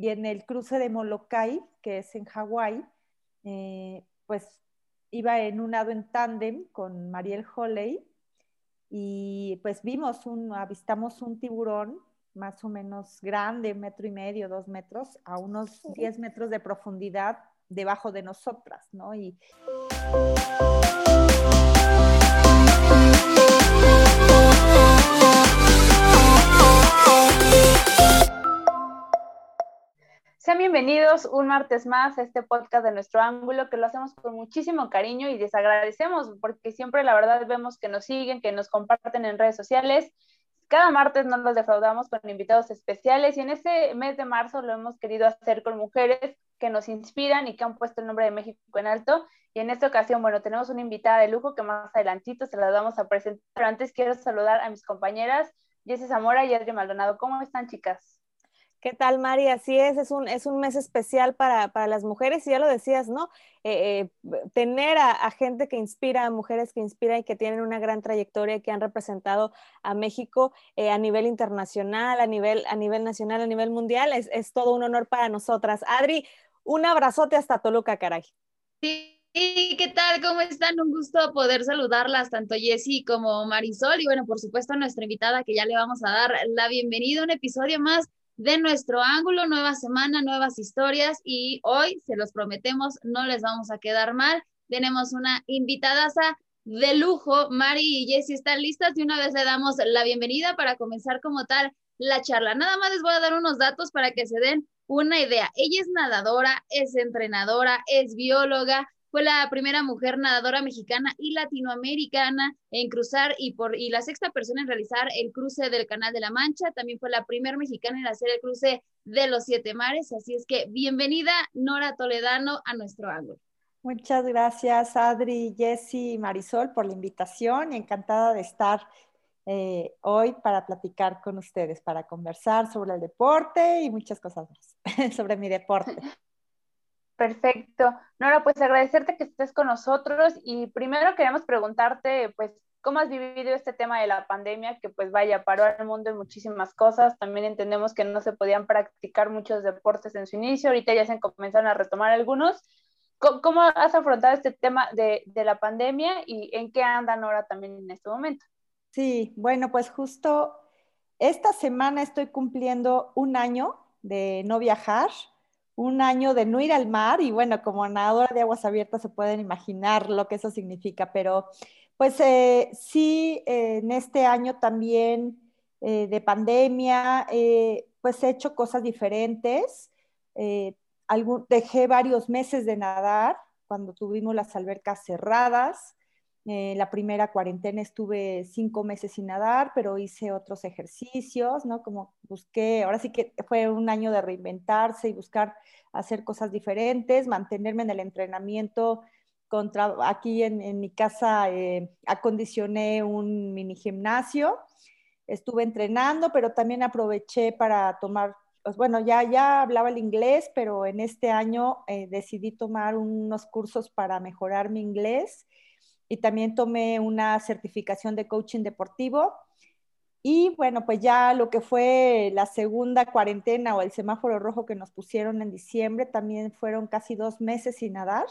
y en el cruce de Molokai, que es en Hawái, eh, pues iba en un lado en tándem con Mariel Holley y pues vimos un, avistamos un tiburón más o menos grande, metro y medio, dos metros, a unos 10 metros de profundidad debajo de nosotras, ¿no? Y... bienvenidos un martes más a este podcast de nuestro ángulo, que lo hacemos con muchísimo cariño y les agradecemos porque siempre la verdad vemos que nos siguen, que nos comparten en redes sociales. Cada martes nos los defraudamos con invitados especiales y en este mes de marzo lo hemos querido hacer con mujeres que nos inspiran y que han puesto el nombre de México en alto. Y en esta ocasión, bueno, tenemos una invitada de lujo que más adelantito se la vamos a presentar. Pero antes quiero saludar a mis compañeras, Jessie Zamora y Adri Maldonado. ¿Cómo están, chicas? ¿Qué tal, Mari? Así es, es un, es un mes especial para, para las mujeres y ya lo decías, ¿no? Eh, eh, tener a, gente que inspira, a mujeres que inspiran y que tienen una gran trayectoria y que han representado a México eh, a nivel internacional, a nivel, a nivel nacional, a nivel mundial, es, es, todo un honor para nosotras. Adri, un abrazote hasta Toluca, caray. Sí, ¿qué tal? ¿Cómo están? Un gusto poder saludarlas, tanto Jessy como Marisol, y bueno, por supuesto, a nuestra invitada que ya le vamos a dar la bienvenida un episodio más de nuestro ángulo, nueva semana, nuevas historias y hoy, se los prometemos, no les vamos a quedar mal. Tenemos una invitadaza de lujo, Mari y Jessie están listas y una vez le damos la bienvenida para comenzar como tal la charla. Nada más les voy a dar unos datos para que se den una idea. Ella es nadadora, es entrenadora, es bióloga, fue la primera mujer nadadora mexicana y latinoamericana en cruzar y, por, y la sexta persona en realizar el cruce del Canal de la Mancha. También fue la primera mexicana en hacer el cruce de los siete mares. Así es que bienvenida Nora Toledano a nuestro ángulo. Muchas gracias Adri, Jessy y Marisol por la invitación. Encantada de estar eh, hoy para platicar con ustedes, para conversar sobre el deporte y muchas cosas más sobre mi deporte. Perfecto. Nora, pues agradecerte que estés con nosotros y primero queremos preguntarte, pues, ¿cómo has vivido este tema de la pandemia que, pues, vaya, paró al mundo en muchísimas cosas? También entendemos que no se podían practicar muchos deportes en su inicio, ahorita ya se comenzaron a retomar algunos. ¿Cómo, has afrontado este tema de, de la pandemia y en qué anda Nora también en este momento? Sí, bueno, pues justo esta semana estoy cumpliendo un año de no viajar un año de no ir al mar y bueno, como nadadora de aguas abiertas se pueden imaginar lo que eso significa, pero pues eh, sí, en este año también eh, de pandemia, eh, pues he hecho cosas diferentes. dejé varios meses de nadar cuando tuvimos las albercas cerradas. Eh, la primera cuarentena estuve cinco meses sin nadar, pero hice otros ejercicios, ¿no? Como busqué, ahora sí que fue un año de reinventarse y buscar hacer cosas diferentes, mantenerme en el entrenamiento. Contra, aquí en, mi casa eh, acondicioné un mini gimnasio, estuve entrenando, pero también aproveché para tomar, pues bueno, ya, ya hablaba el inglés, pero en este año eh, decidí tomar unos cursos para mejorar mi inglés y también tomé una certificación de coaching deportivo. Y bueno, pues ya lo que fue la segunda cuarentena o el semáforo rojo que nos pusieron en diciembre, también fueron casi dos meses sin nadar,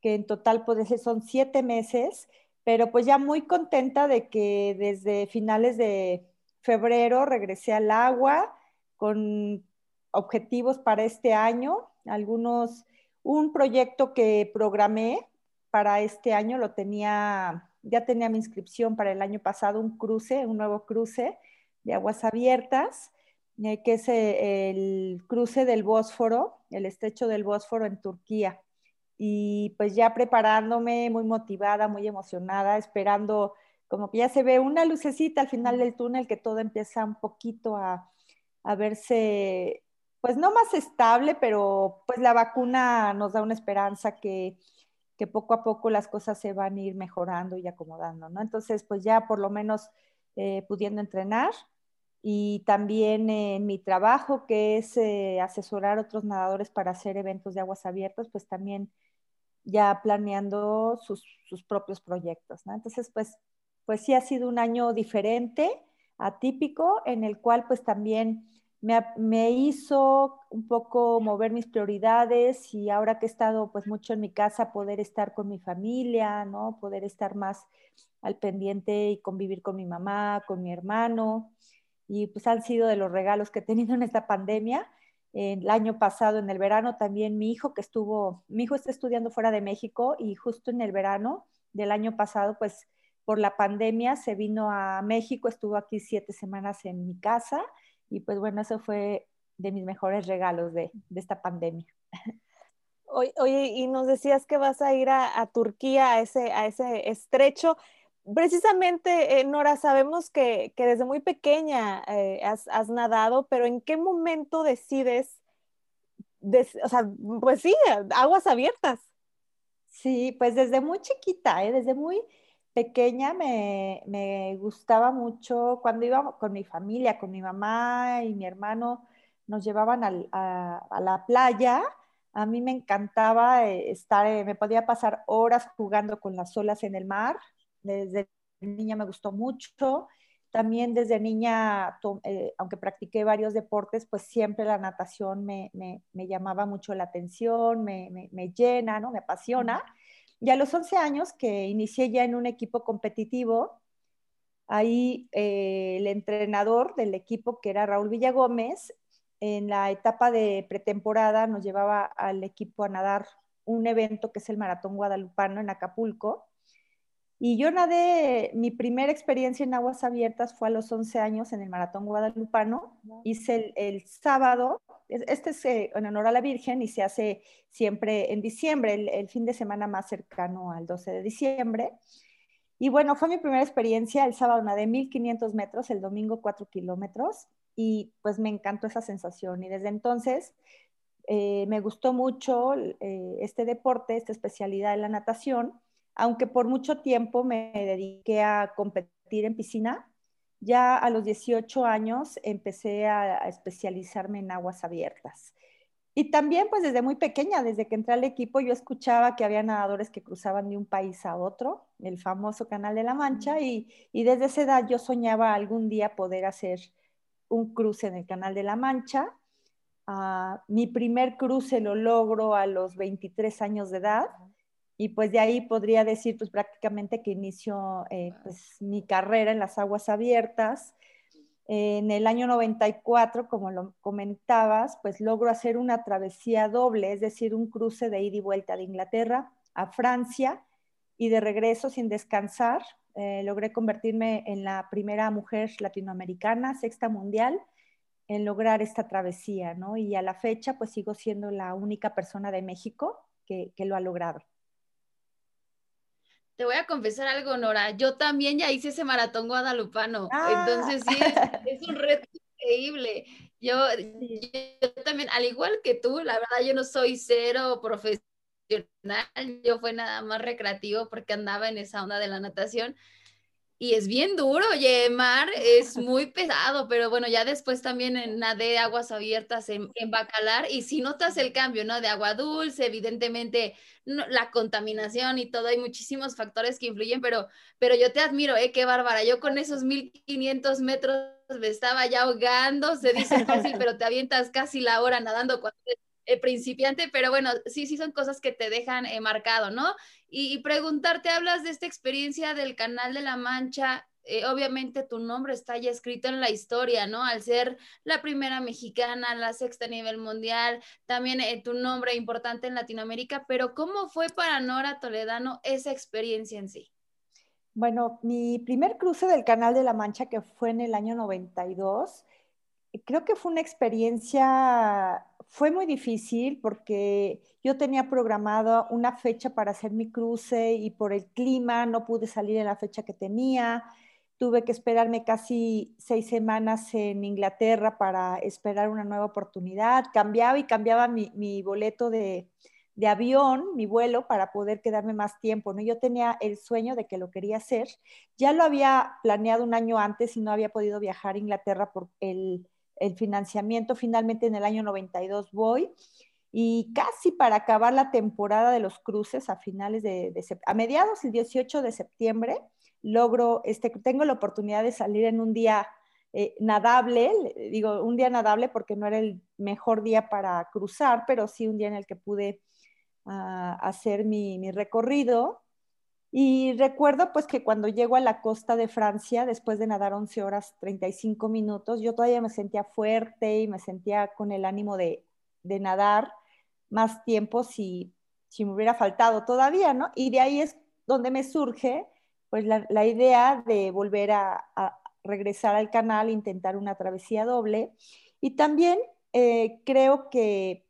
que en total pues son siete meses, pero pues ya muy contenta de que desde finales de febrero regresé al agua con objetivos para este año, algunos, un proyecto que programé para este año lo tenía, ya tenía mi inscripción para el año pasado, un cruce, un nuevo cruce de aguas abiertas, eh, que es eh, el cruce del Bósforo, el estrecho del Bósforo en Turquía. Y pues ya preparándome, muy motivada, muy emocionada, esperando como que ya se ve una lucecita al final del túnel, que todo empieza un poquito a, a verse, pues no más estable, pero pues la vacuna nos da una esperanza que que poco a poco las cosas se van a ir mejorando y acomodando, ¿no? Entonces, pues ya por lo menos eh, pudiendo entrenar y también en mi trabajo, que es eh, asesorar a otros nadadores para hacer eventos de aguas abiertas, pues también ya planeando sus, sus propios proyectos, ¿no? Entonces, pues, pues sí ha sido un año diferente, atípico, en el cual pues también me, hizo un poco mover mis prioridades y ahora que he estado pues mucho en mi casa, poder estar con mi familia, ¿no? Poder estar más al pendiente y convivir con mi mamá, con mi hermano. Y pues han sido de los regalos que he tenido en esta pandemia. El año pasado, en el verano, también mi hijo que estuvo, mi hijo está estudiando fuera de México y justo en el verano del año pasado, pues por la pandemia se vino a México, estuvo aquí siete semanas en mi casa y pues bueno, eso fue de mis mejores regalos de, esta pandemia. Oye, y nos decías que vas a ir a, Turquía, a ese, a ese estrecho. Precisamente, eh, Nora, sabemos que, desde muy pequeña eh, has, nadado, pero ¿en qué momento decides, o sea, pues sí, aguas abiertas? Sí, pues desde muy chiquita, ¿eh? desde muy pequeña me, gustaba mucho cuando iba con mi familia, con mi mamá y mi hermano, nos llevaban a, la playa. A mí me encantaba eh, estar, eh, me podía pasar horas jugando con las olas en el mar. Desde niña me gustó mucho. También desde niña, eh, aunque practiqué varios deportes, pues siempre la natación me, llamaba mucho la atención, me, llena, ¿no? Me apasiona. Y a los 11 años que inicié ya en un equipo competitivo, ahí eh, el entrenador del equipo, que era Raúl Villagómez, en la etapa de pretemporada nos llevaba al equipo a nadar un evento que es el Maratón Guadalupano en Acapulco. Y yo nadé, mi primera experiencia en aguas abiertas fue a los 11 años en el Maratón Guadalupano. Hice el, sábado, este es eh, en honor a la Virgen y se hace siempre en diciembre, el, fin de semana más cercano al 12 de diciembre. Y bueno, fue mi primera experiencia. El sábado nadé 1500 metros, el domingo 4 kilómetros y pues me encantó esa sensación. Y desde entonces eh, me gustó mucho eh, este deporte, esta especialidad de la natación aunque por mucho tiempo me dediqué a competir en piscina, ya a los 18 años empecé a, especializarme en aguas abiertas. Y también, pues desde muy pequeña, desde que entré al equipo, yo escuchaba que había nadadores que cruzaban de un país a otro, el famoso Canal de la Mancha, y, desde esa edad yo soñaba algún día poder hacer un cruce en el Canal de la Mancha. Ah, mi primer cruce lo logro a los 23 años de edad y pues de ahí podría decir pues prácticamente que inició eh, pues, mi carrera en las aguas abiertas. en el año 94, como lo comentabas, pues logro hacer una travesía doble, es decir, un cruce de ida y vuelta de Inglaterra a Francia y de regreso sin descansar. Eh, logré convertirme en la primera mujer latinoamericana, sexta mundial, en lograr esta travesía, ¿no? Y a la fecha, pues sigo siendo la única persona de México que lo ha logrado. Te voy a confesar algo, Nora. Yo también ya hice ese maratón guadalupano. Ah. Entonces, sí, es, un reto increíble. Yo, yo, también, al igual que tú, la verdad, yo no soy cero profesional. Yo fue nada más recreativo porque andaba en esa onda de la natación y es bien duro, oye, mar es muy pesado, pero bueno, ya después también en nadé aguas abiertas en, Bacalar y si notas el cambio, ¿no? De agua dulce, evidentemente la contaminación y todo, hay muchísimos factores que influyen, pero, pero yo te admiro, ¿eh? Qué bárbara, yo con esos 1500 metros me estaba ya ahogando, se dice fácil, pero te avientas casi la hora nadando cuando eh, principiante, pero bueno, sí, sí son cosas que te dejan eh, marcado, ¿no? Y, preguntarte, hablas de esta experiencia del Canal de la Mancha, eh, obviamente tu nombre está ya escrito en la historia, ¿no? Al ser la primera mexicana, la sexta a nivel mundial, también tu nombre importante en Latinoamérica, pero ¿cómo fue para Nora Toledano esa experiencia en sí? Bueno, mi primer cruce del Canal de la Mancha, que fue en el año 92, creo que fue una experiencia fue muy difícil porque yo tenía programado una fecha para hacer mi cruce y por el clima no pude salir en la fecha que tenía. Tuve que esperarme casi seis semanas en Inglaterra para esperar una nueva oportunidad. Cambiaba y cambiaba mi, boleto de, avión, mi vuelo, para poder quedarme más tiempo. ¿no? Yo tenía el sueño de que lo quería hacer. Ya lo había planeado un año antes y no había podido viajar a Inglaterra por el el financiamiento. Finalmente en el año 92 voy y casi para acabar la temporada de los cruces a finales de, a mediados el 18 de septiembre logro este tengo la oportunidad de salir en un día eh, nadable, digo, un día nadable porque no era el mejor día para cruzar, pero sí un día en el que pude ah, hacer mi, mi, recorrido. Y recuerdo pues que cuando llego a la costa de Francia, después de nadar 11 horas 35 minutos, yo todavía me sentía fuerte y me sentía con el ánimo de, de nadar más tiempo si, si, me hubiera faltado todavía, ¿no? Y de ahí es donde me surge pues la, la idea de volver a, regresar al canal, intentar una travesía doble. Y también eh, creo que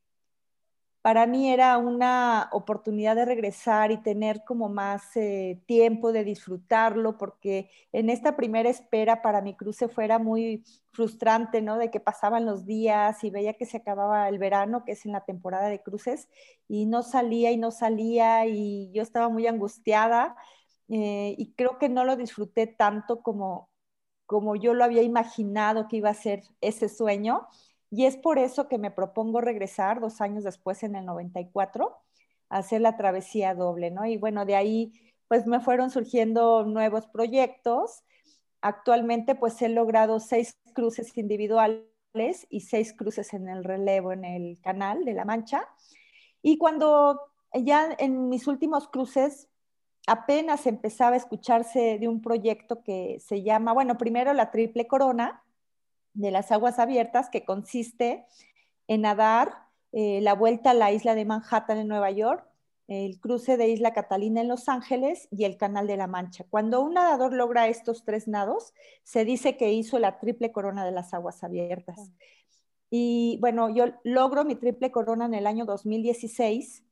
para mí era una oportunidad de regresar y tener como más eh, tiempo de disfrutarlo, porque en esta primera espera para mi cruce fuera muy frustrante, ¿no? De que pasaban los días y veía que se acababa el verano, que es en la temporada de cruces, y no salía y no salía y yo estaba muy angustiada eh, y creo que no lo disfruté tanto como, como yo lo había imaginado que iba a ser ese sueño. Y es por eso que me propongo regresar dos años después, en el 94, a hacer la travesía doble, ¿no? Y bueno, de ahí pues me fueron surgiendo nuevos proyectos. Actualmente pues he logrado seis cruces individuales y seis cruces en el relevo en el canal de La Mancha. Y cuando ya en mis últimos cruces apenas empezaba a escucharse de un proyecto que se llama, bueno, primero la Triple Corona de las Aguas Abiertas, que consiste en nadar eh, la vuelta a la isla de Manhattan en Nueva York, el cruce de Isla Catalina en Los Ángeles y el Canal de la Mancha. Cuando un nadador logra estos tres nados, se dice que hizo la triple corona de las aguas abiertas. Y bueno, yo logro mi triple corona en el año 2016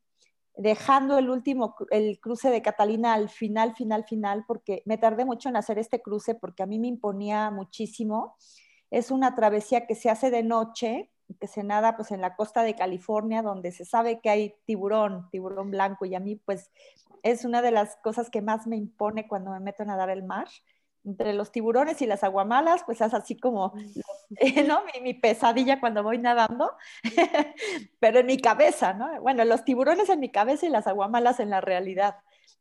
dejando el último, el cruce de Catalina al final, final, final, porque me tardé mucho en hacer este cruce porque a mí me imponía muchísimo. Es una travesía que se hace de noche, que se nada pues en la costa de California, donde se sabe que hay tiburón, tiburón blanco, y a mí pues es una de las cosas que más me impone cuando me meto a nadar el mar entre los tiburones y las aguamalas, pues es así como, ¿no? Mi, pesadilla cuando voy nadando, pero en mi cabeza, ¿no? Bueno, los tiburones en mi cabeza y las aguamalas en la realidad.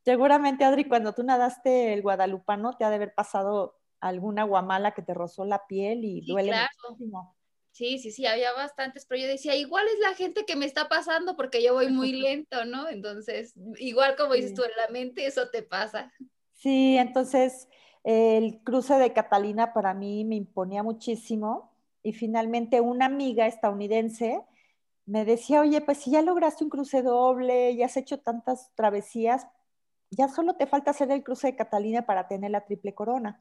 Seguramente, Adri, cuando tú nadaste el guadalupano, te ha de haber pasado alguna aguamala que te rozó la piel y duele muchísimo. Sí, sí, sí, había bastantes, pero yo decía, igual es la gente que me está pasando porque yo voy muy lento, ¿no? Entonces, igual como dices tú, en la mente eso te pasa. Sí, entonces, el cruce de Catalina para mí me imponía muchísimo y finalmente una amiga estadounidense me decía, oye, pues si ya lograste un cruce doble, ya has hecho tantas travesías, ya solo te falta hacer el cruce de Catalina para tener la triple corona.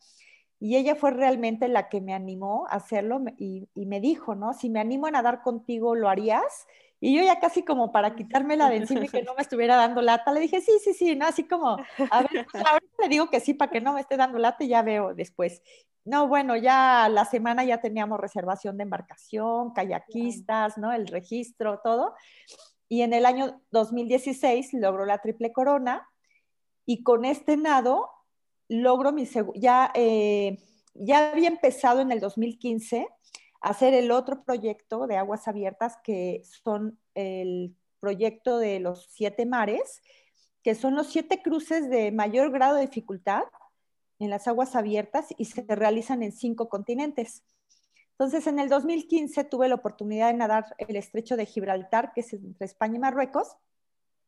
Y ella fue realmente la que me animó a hacerlo y, me dijo, ¿no? Si me animo a nadar contigo, ¿lo harías? Y yo ya casi como para quitármela de encima y que no me estuviera dando lata, le dije, sí, sí, sí, ¿no? Así como, a ver, pues ahora le digo que sí para que no me esté dando lata y ya veo después. No, bueno, ya la semana ya teníamos reservación de embarcación, kayakistas, ¿no? El registro, todo. Y en el año 2016 logró la triple corona y con este nado logro mi ya eh, ya había empezado en el 2015 hacer el otro proyecto de aguas abiertas que son el proyecto de los siete mares, que son los siete cruces de mayor grado de dificultad en las aguas abiertas y se realizan en cinco continentes. Entonces, en el 2015 tuve la oportunidad de nadar el estrecho de Gibraltar, que es entre España y Marruecos.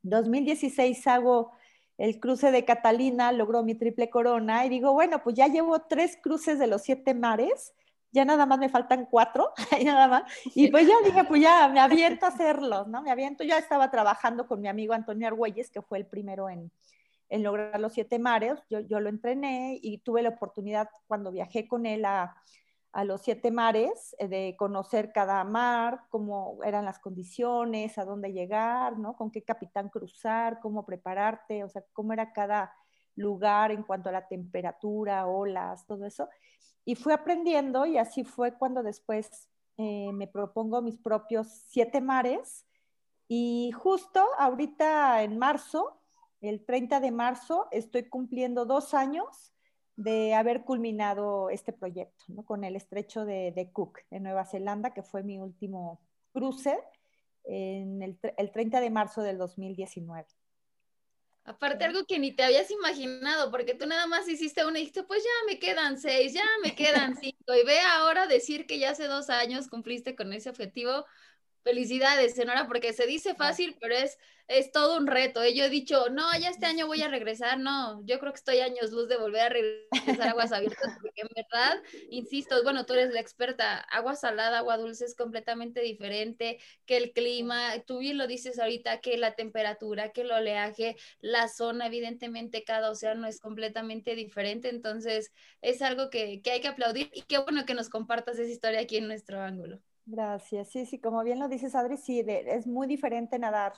2016 hago el cruce de Catalina, logró mi triple corona y digo, bueno, pues ya llevo tres cruces de los siete mares ya nada más me faltan cuatro, y nada más. Y pues ya dije, pues ya me aviento a hacerlos, ¿no? Me aviento, ya estaba trabajando con mi amigo Antonio Argüelles, que fue el primero en, en lograr los siete mares, yo, yo, lo entrené y tuve la oportunidad cuando viajé con él a, a los siete mares eh, de conocer cada mar, cómo eran las condiciones, a dónde llegar, ¿no? Con qué capitán cruzar, cómo prepararte, o sea, cómo era cada lugar en cuanto a la temperatura, olas, todo eso y fui aprendiendo y así fue cuando después eh, me propongo mis propios siete mares y justo ahorita en marzo, el 30 de marzo, estoy cumpliendo dos años de haber culminado este proyecto ¿no? con el estrecho de, de, Cook en Nueva Zelanda, que fue mi último cruce en el, el 30 de marzo del 2019. Aparte, algo que ni te habías imaginado, porque tú nada más hiciste una y dijiste, pues ya me quedan seis, ya me quedan cinco. Y ve ahora decir que ya hace dos años cumpliste con ese objetivo, Felicidades, Senora, porque se dice fácil, pero es, es todo un reto. ¿eh? Yo he dicho, no, ya este año voy a regresar. No, yo creo que estoy años luz de volver a regresar a aguas abiertas, porque en verdad, insisto, bueno, tú eres la experta, agua salada, agua dulce es completamente diferente que el clima. Tú bien lo dices ahorita, que la temperatura, que el oleaje, la zona, evidentemente cada océano es completamente diferente. Entonces, es algo que, que hay que aplaudir y qué bueno que nos compartas esa historia aquí en nuestro ángulo. Gracias. Sí, sí, como bien lo dices, Adri, sí, es muy diferente nadar.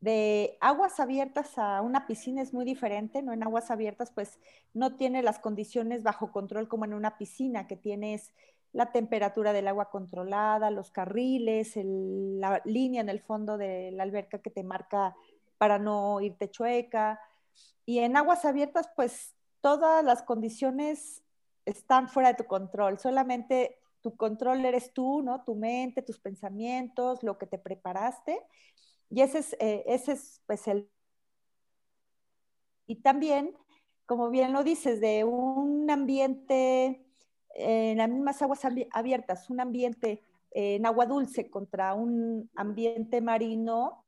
De aguas abiertas a una piscina es muy diferente, ¿no? En aguas abiertas, pues no tiene las condiciones bajo control como en una piscina, que tienes la temperatura del agua controlada, los carriles, la línea en el fondo de la alberca que te marca para no irte chueca. Y en aguas abiertas, pues todas las condiciones están fuera de tu control. Solamente tu control eres tú, ¿no? Tu mente, tus pensamientos, lo que te preparaste. Y ese es, eh, ese es pues el... Y también, como bien lo dices, de un ambiente en las mismas aguas abiertas, un ambiente en agua dulce contra un ambiente marino,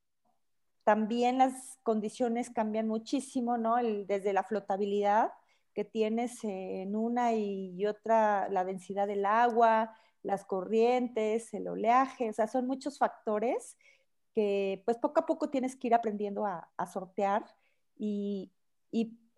también las condiciones cambian muchísimo, ¿no? desde la flotabilidad que tienes en una y otra, la densidad del agua, las corrientes, el oleaje, o sea, son muchos factores que pues poco a poco tienes que ir aprendiendo a, sortear y,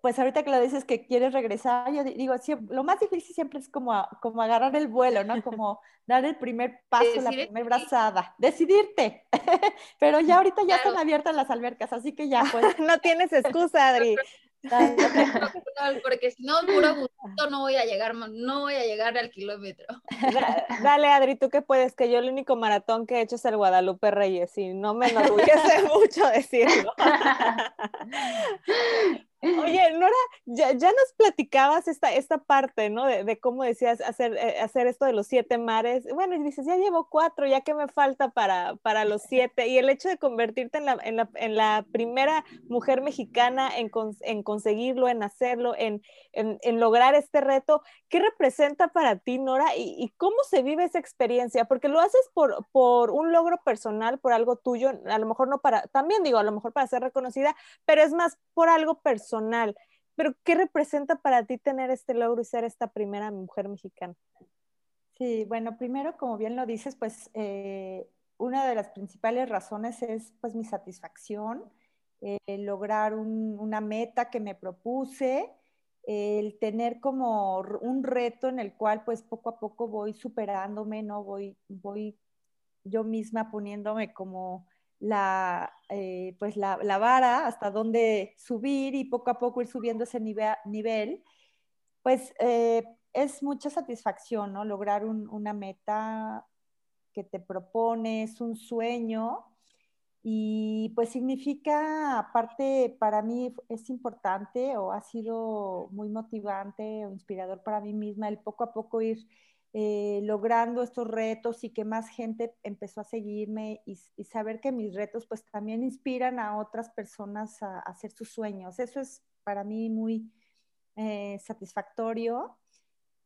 pues ahorita que lo dices que quieres regresar, yo digo, lo más difícil siempre es como, como agarrar el vuelo, ¿no? Como dar el primer paso, la primera brazada, decidirte. Pero ya ahorita ya están abiertas las albercas, así que ya pues. no tienes excusa, Adri. porque si no, puro gusto no voy a llegar, no voy a llegar al kilómetro. Dale, Adri, tú qué puedes, que yo el único maratón que he hecho es el Guadalupe Reyes y no me enorgullece mucho decirlo. Oye, Nora, ya, nos platicabas esta, esta parte, ¿no? De, cómo decías hacer, eh, hacer esto de los siete mares. Bueno, y dices, ya llevo cuatro, ya que me falta para, para los siete. Y el hecho de convertirte en la, en la, en la primera mujer mexicana en, en conseguirlo, en hacerlo, en, en, lograr este reto, ¿qué representa para ti, Nora? Y, y, cómo se vive esa experiencia? Porque lo haces por, por un logro personal, por algo tuyo, a lo mejor no para, también digo, a lo mejor para ser reconocida, pero es más por algo personal pero ¿qué representa para ti tener este logro y ser esta primera mujer mexicana? Sí, bueno, primero, como bien lo dices, pues eh, una de las principales razones es pues mi satisfacción, eh, lograr una meta que me propuse, el tener como un reto en el cual pues poco a poco voy superándome, ¿no? Voy, voy yo misma poniéndome como la, eh, pues la, vara, hasta dónde subir y poco a poco ir subiendo ese nivel, pues eh, es mucha satisfacción, ¿no? Lograr una meta que te propones, un sueño, y pues significa, aparte, para mí es importante o ha sido muy motivante o inspirador para mí misma el poco a poco ir eh, logrando estos retos y que más gente empezó a seguirme y, saber que mis retos pues también inspiran a otras personas a, hacer sus sueños. Eso es para mí muy eh, satisfactorio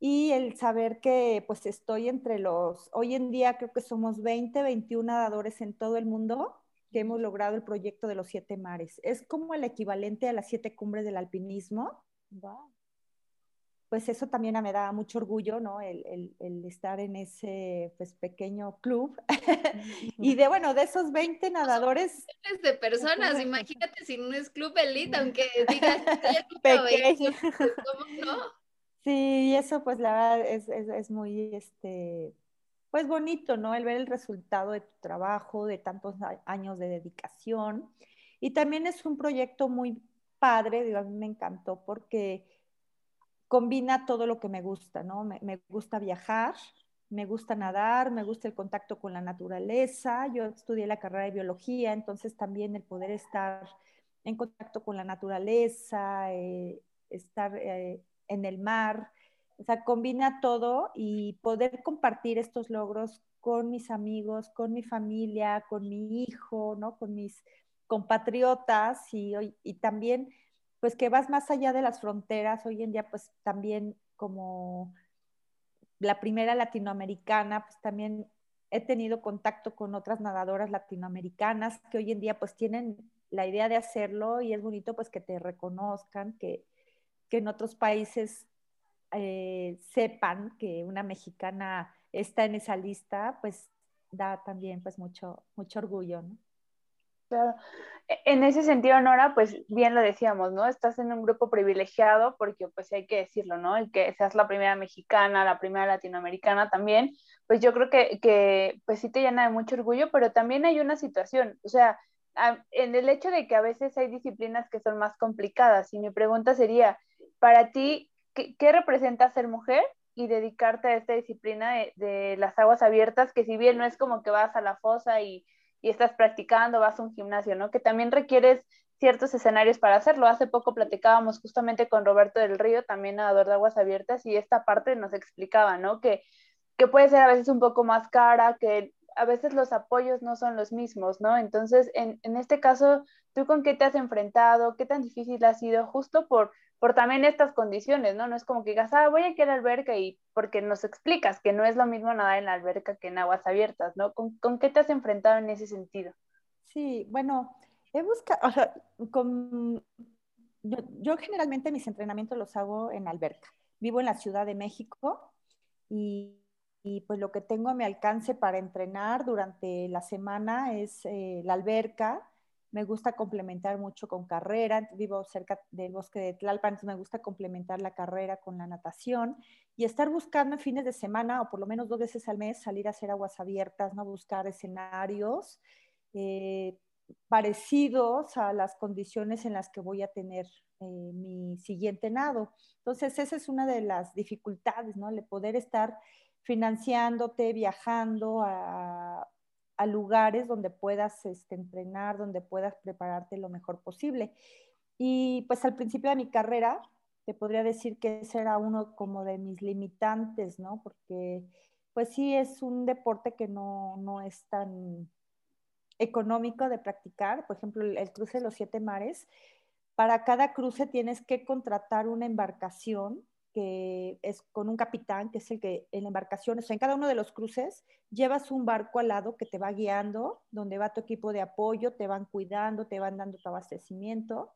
y el saber que pues estoy entre los, hoy en día creo que somos 20, 21 nadadores en todo el mundo que hemos logrado el proyecto de los siete mares. Es como el equivalente a las siete cumbres del alpinismo. Wow pues eso también me da mucho orgullo, ¿no? El, estar en ese pues, pequeño club. y de, bueno, de esos 20 nadadores. de personas, imagínate si no es club elite, aunque digas pequeño. Pues, ¿cómo no? Sí, y eso pues la verdad es, es, muy, este, pues bonito, ¿no? El ver el resultado de tu trabajo, de tantos años de dedicación. Y también es un proyecto muy padre, digo, a mí me encantó porque combina todo lo que me gusta, ¿no? Me, gusta viajar, me gusta nadar, me gusta el contacto con la naturaleza. Yo estudié la carrera de biología, entonces también el poder estar en contacto con la naturaleza, eh, estar eh, en el mar, o sea, combina todo y poder compartir estos logros con mis amigos, con mi familia, con mi hijo, ¿no? Con mis compatriotas y, y también pues que vas más allá de las fronteras. Hoy en día pues también como la primera latinoamericana, pues también he tenido contacto con otras nadadoras latinoamericanas que hoy en día pues tienen la idea de hacerlo y es bonito pues que te reconozcan, que, que en otros países eh, sepan que una mexicana está en esa lista, pues da también pues mucho, mucho orgullo, ¿no? Claro. En ese sentido, Nora, pues bien lo decíamos, ¿no? Estás en un grupo privilegiado porque pues hay que decirlo, ¿no? El que seas la primera mexicana, la primera latinoamericana también, pues yo creo que, que pues sí te llena de mucho orgullo, pero también hay una situación, o sea, en el hecho de que a veces hay disciplinas que son más complicadas y mi pregunta sería, para ti, ¿qué, qué representa ser mujer y dedicarte a esta disciplina de, de las aguas abiertas, que si bien no es como que vas a la fosa y y estás practicando, vas a un gimnasio, ¿no? Que también requieres ciertos escenarios para hacerlo. Hace poco platicábamos justamente con Roberto del Río, también nadador de aguas abiertas, y esta parte nos explicaba, ¿no? Que, que puede ser a veces un poco más cara, que a veces los apoyos no son los mismos, ¿no? Entonces, en, en este caso, ¿tú con qué te has enfrentado? ¿Qué tan difícil ha sido justo por por también estas condiciones, ¿no? No es como que digas, ah, voy aquí a la alberca y porque nos explicas que no es lo mismo nadar en la alberca que en aguas abiertas, ¿no? ¿Con, qué te has enfrentado en ese sentido? Sí, bueno, he buscado, o sea, con, yo, generalmente mis entrenamientos los hago en alberca. Vivo en la Ciudad de México y, y pues lo que tengo a mi alcance para entrenar durante la semana es eh, la alberca, me gusta complementar mucho con carrera, vivo cerca del bosque de Tlalpan, entonces me gusta complementar la carrera con la natación y estar buscando en fines de semana o por lo menos dos veces al mes salir a hacer aguas abiertas, ¿no? buscar escenarios eh, parecidos a las condiciones en las que voy a tener eh, mi siguiente nado. Entonces esa es una de las dificultades, ¿no? El poder estar financiándote, viajando a a lugares donde puedas este, entrenar, donde puedas prepararte lo mejor posible. Y pues al principio de mi carrera, te podría decir que ese era uno como de mis limitantes, ¿no? Porque pues sí es un deporte que no, no es tan económico de practicar. Por ejemplo, el, cruce de los siete mares, para cada cruce tienes que contratar una embarcación es con un capitán, que es el que en la embarcación, o en cada uno de los cruces llevas un barco al lado que te va guiando, donde va tu equipo de apoyo, te van cuidando, te van dando tu abastecimiento.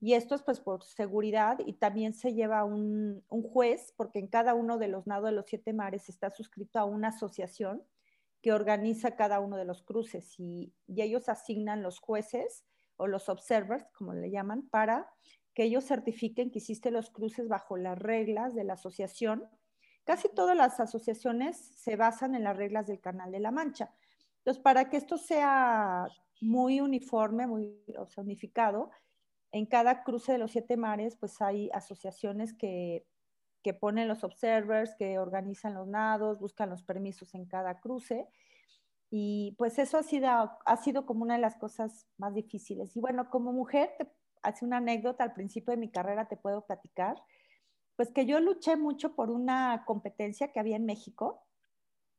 Y esto es pues por seguridad y también se lleva un, un juez, porque en cada uno de los nados de los siete mares está suscrito a una asociación que organiza cada uno de los cruces y, y ellos asignan los jueces o los observers, como le llaman, para que ellos certifiquen que hiciste los cruces bajo las reglas de la asociación. Casi todas las asociaciones se basan en las reglas del Canal de la Mancha. Entonces, para que esto sea muy uniforme, muy unificado, en cada cruce de los siete mares, pues hay asociaciones que, que ponen los observers, que organizan los nados, buscan los permisos en cada cruce. Y pues eso ha sido, ha sido como una de las cosas más difíciles. Y bueno, como mujer, te hace una anécdota al principio de mi carrera, te puedo platicar, pues que yo luché mucho por una competencia que había en México,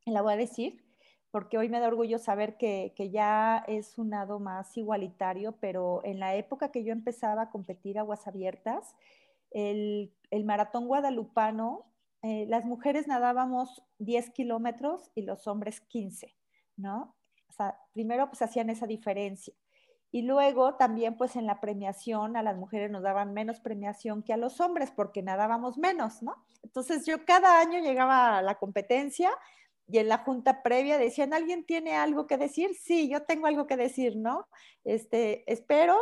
la voy a decir, porque hoy me da orgullo saber que, ya es un nado más igualitario, pero en la época que yo empezaba a competir aguas abiertas, el, maratón guadalupano, eh, las mujeres nadábamos 10 kilómetros y los hombres 15, ¿no? O sea, primero pues hacían esa diferencia. Y luego también pues en la premiación a las mujeres nos daban menos premiación que a los hombres porque nadábamos menos, ¿no? Entonces yo cada año llegaba a la competencia y en la junta previa decían, ¿alguien tiene algo que decir? Sí, yo tengo algo que decir, ¿no? Este, espero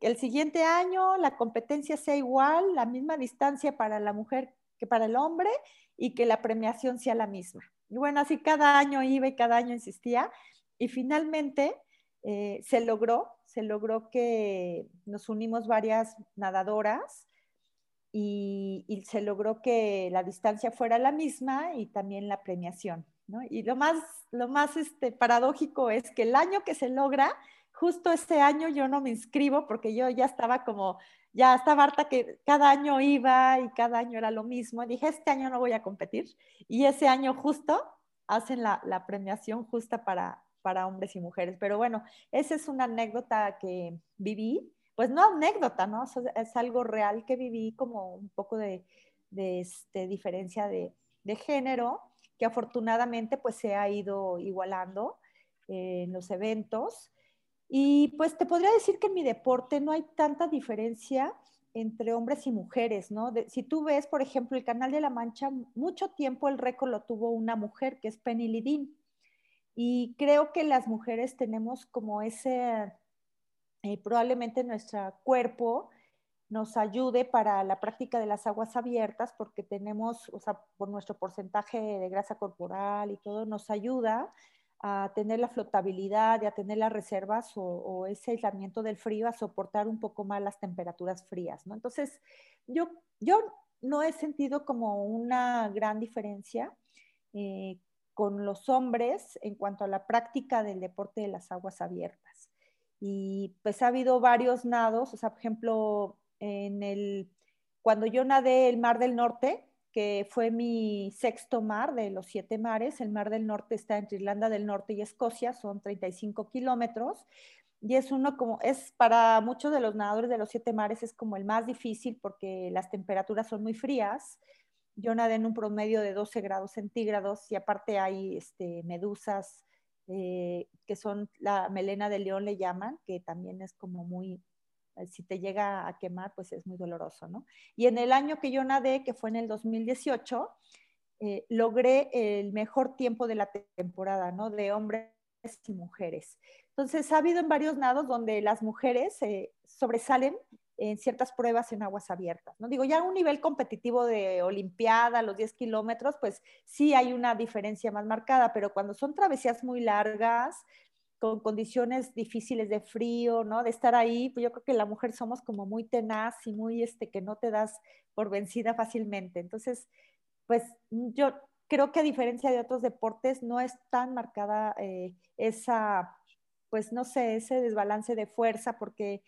que el siguiente año la competencia sea igual, la misma distancia para la mujer que para el hombre y que la premiación sea la misma. Y bueno, así cada año iba y cada año insistía y finalmente eh, se logró, se logró que nos unimos varias nadadoras y, se logró que la distancia fuera la misma y también la premiación. Y lo más, lo más este, paradójico es que el año que se logra, justo ese año yo no me inscribo porque yo ya estaba como, ya estaba harta que cada año iba y cada año era lo mismo. dije, este año no voy a competir. Y ese año justo hacen la, la premiación justa para, para hombres y mujeres. Pero bueno, esa es una anécdota que viví, pues no anécdota, ¿no? Es algo real que viví como un poco de, este, diferencia de, género, que afortunadamente pues se ha ido igualando eh, en los eventos. Y pues te podría decir que en mi deporte no hay tanta diferencia entre hombres y mujeres, ¿no? si tú ves, por ejemplo, el Canal de la Mancha, mucho tiempo el récord lo tuvo una mujer, que es Penny Lidin. Y creo que las mujeres tenemos como ese, eh, probablemente nuestro cuerpo nos ayude para la práctica de las aguas abiertas, porque tenemos, o sea, por nuestro porcentaje de grasa corporal y todo, nos ayuda a tener la flotabilidad y a tener las reservas o, ese aislamiento del frío, a soportar un poco más las temperaturas frías, ¿no? Entonces, yo, yo no he sentido como una gran diferencia eh, con los hombres en cuanto a la práctica del deporte de las aguas abiertas. Y pues ha habido varios nados, o sea, por ejemplo, en el, cuando yo nadé el Mar del Norte, que fue mi sexto mar de los siete mares. El Mar del Norte está entre Irlanda del Norte y Escocia, son 35 kilómetros. Y es uno como, es para muchos de los nadadores de los siete mares, es como el más difícil porque las temperaturas son muy frías. Yo nadé en un promedio de 12 grados centígrados y aparte hay este, medusas eh, que son la melena de león le llaman, que también es como muy, eh, si te llega a quemar, pues es muy doloroso, ¿no? Y en el año que yo nadé, que fue en el 2018, eh, logré el mejor tiempo de la temporada, ¿no? De hombres y mujeres. Entonces, ha habido en varios nados donde las mujeres sobresalen en ciertas pruebas en aguas abiertas, ¿no? Digo, ya a un nivel competitivo de Olimpiada, los 10 kilómetros, pues sí hay una diferencia más marcada, pero cuando son travesías muy largas, con condiciones difíciles de frío, ¿no? De estar ahí, pues yo creo que la mujer somos como muy tenaz y muy, este, que no te das por vencida fácilmente. Entonces, pues yo creo que a diferencia de otros deportes, no es tan marcada eh, esa, pues no sé, ese desbalance de fuerza, porque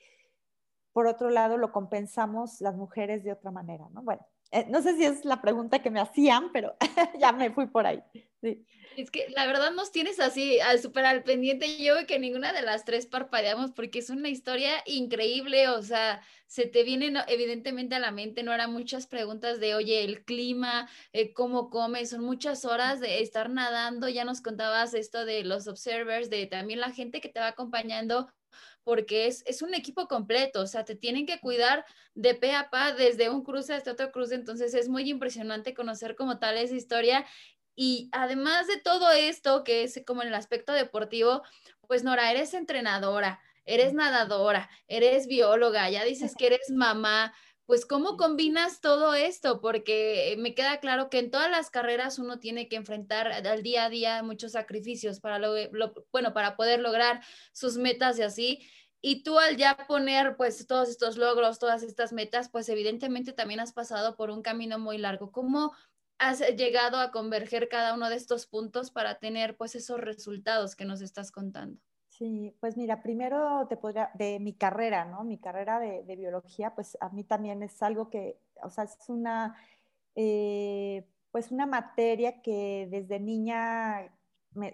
por otro lado lo compensamos las mujeres de otra manera, ¿no? Bueno, eh, no sé si es la pregunta que me hacían, pero ya me fui por ahí. Sí. Es que la verdad nos tienes así al súper al pendiente. Yo veo que ninguna de las tres parpadeamos porque es una historia increíble. O sea, se te vienen evidentemente a la mente, no eran muchas preguntas de, oye, el clima, eh, cómo comes, son muchas horas de estar nadando. Ya nos contabas esto de los observers, de también la gente que te va acompañando porque es, es, un equipo completo, o sea, te tienen que cuidar de pe a pa desde un cruce hasta otro cruce, entonces es muy impresionante conocer como tal esa historia. Y además de todo esto, que es como en el aspecto deportivo, pues Nora, eres entrenadora, eres nadadora, eres bióloga, ya dices que eres mamá, pues ¿cómo combinas todo esto? Porque me queda claro que en todas las carreras uno tiene que enfrentar al día a día muchos sacrificios para, lo, bueno, para poder lograr sus metas y así. Y tú al ya poner pues todos estos logros, todas estas metas, pues evidentemente también has pasado por un camino muy largo. ¿Cómo, has llegado a converger cada uno de estos puntos para tener pues esos resultados que nos estás contando? Pues mira, primero te podría, de mi carrera, ¿no? Mi carrera de, biología, pues a mí también es algo que, o sea, es una, eh, pues una materia que desde niña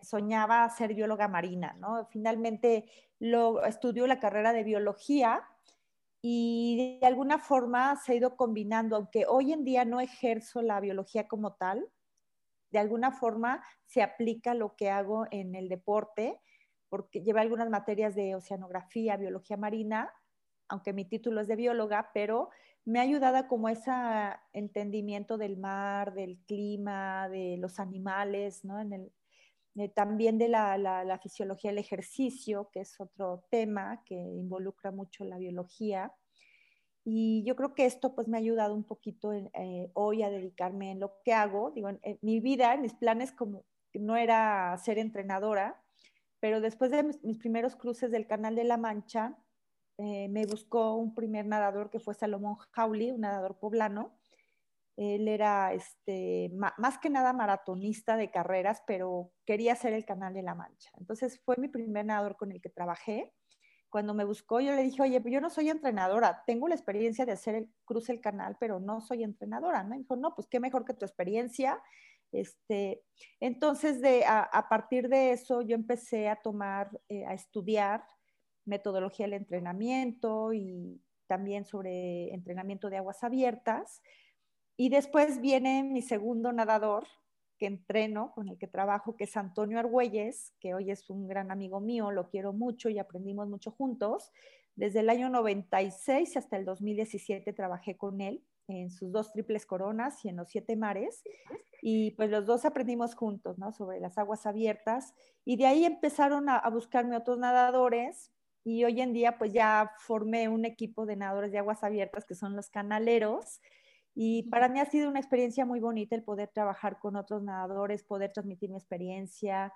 soñaba ser bióloga marina, ¿no? Finalmente lo estudió la carrera de biología y de alguna forma se ha ido combinando, aunque hoy en día no ejerzo la biología como tal, de alguna forma se aplica lo que hago en el deporte, porque lleva algunas materias de oceanografía, biología marina, aunque mi título es de bióloga, pero me ha ayudado como ese entendimiento del mar, del clima, de los animales, ¿no? En el, eh, también de la, fisiología del ejercicio, que es otro tema que involucra mucho la biología. Y yo creo que esto pues me ha ayudado un poquito eh, hoy a dedicarme en lo que hago. Digo, en, mi vida, en mis planes como no era ser entrenadora, pero después de mis, primeros cruces del Canal de la Mancha, eh, me buscó un primer nadador que fue Salomón Jauli, un nadador poblano, él era este, más que nada maratonista de carreras, pero quería hacer el Canal de la Mancha. Entonces fue mi primer nadador con el que trabajé. Cuando me buscó, yo le dije, oye, yo no soy entrenadora, tengo la experiencia de hacer el cruce el canal, pero no soy entrenadora. Me dijo, no, pues qué mejor que tu experiencia. Este, entonces, a, partir de eso, yo empecé a tomar, eh, a estudiar metodología del entrenamiento y también sobre entrenamiento de aguas abiertas. Y después viene mi segundo nadador que entreno, con el que trabajo, que es Antonio Argüelles, que hoy es un gran amigo mío, lo quiero mucho y aprendimos mucho juntos. Desde el año 96 hasta el 2017 trabajé con él en sus dos triples coronas y en los siete mares. Y pues los dos aprendimos juntos, ¿no? Sobre las aguas abiertas. Y de ahí empezaron a, buscarme otros nadadores. Y hoy en día pues ya formé un equipo de nadadores de aguas abiertas que son los canaleros. Y para mí ha sido una experiencia muy bonita el poder trabajar con otros nadadores, poder transmitir mi experiencia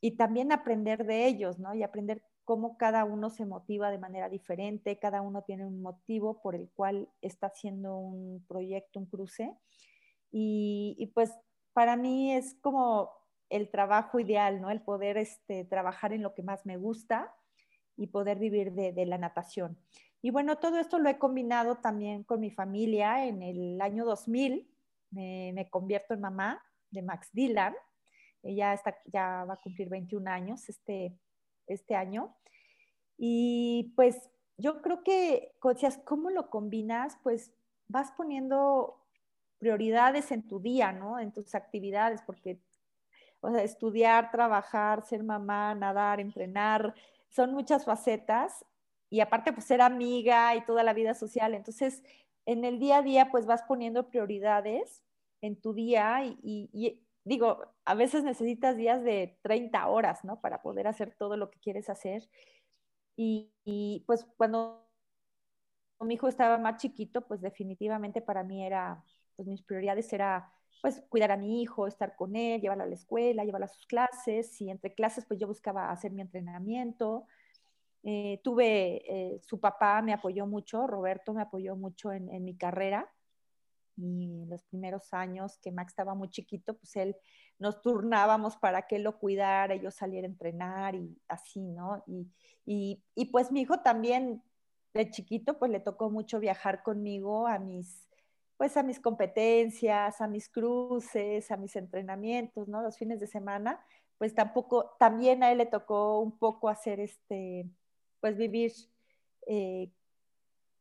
y también aprender de ellos, ¿no? Y aprender cómo cada uno se motiva de manera diferente, cada uno tiene un motivo por el cual está haciendo un proyecto, un cruce. Y, pues para mí es como el trabajo ideal, ¿no? El poder este, trabajar en lo que más me gusta y poder vivir de, la natación. Y bueno, todo esto lo he combinado también con mi familia. En el año 2000 me, me convierto en mamá de Max Dylan. Ella está, ya va a cumplir 21 años este, este año. Y pues yo creo que, ¿cómo lo combinas? Pues vas poniendo prioridades en tu día, ¿no? En tus actividades, porque o sea, estudiar, trabajar, ser mamá, nadar, entrenar, son muchas facetas y aparte pues ser amiga y toda la vida social. Entonces, en el día a día pues vas poniendo prioridades en tu día y digo, a veces necesitas días de 30 horas, ¿no? Para poder hacer todo lo que quieres hacer. Y, pues cuando mi hijo estaba más chiquito, pues definitivamente para mí era, pues mis prioridades era pues cuidar a mi hijo, estar con él, llevarlo a la escuela, llevarlo a sus clases, y entre clases pues yo buscaba hacer mi entrenamiento. Eh, tuve, eh, su papá me apoyó mucho, Roberto me apoyó mucho en, en mi carrera, y en los primeros años que Max estaba muy chiquito, pues él nos turnábamos para que lo cuidara, yo saliera a entrenar y así, ¿no? Y, y, pues mi hijo también de chiquito, pues le tocó mucho viajar conmigo a mis, pues a mis competencias, a mis cruces, a mis entrenamientos, ¿no? Los fines de semana, pues tampoco, también a él le tocó un poco hacer este, pues vivir eh,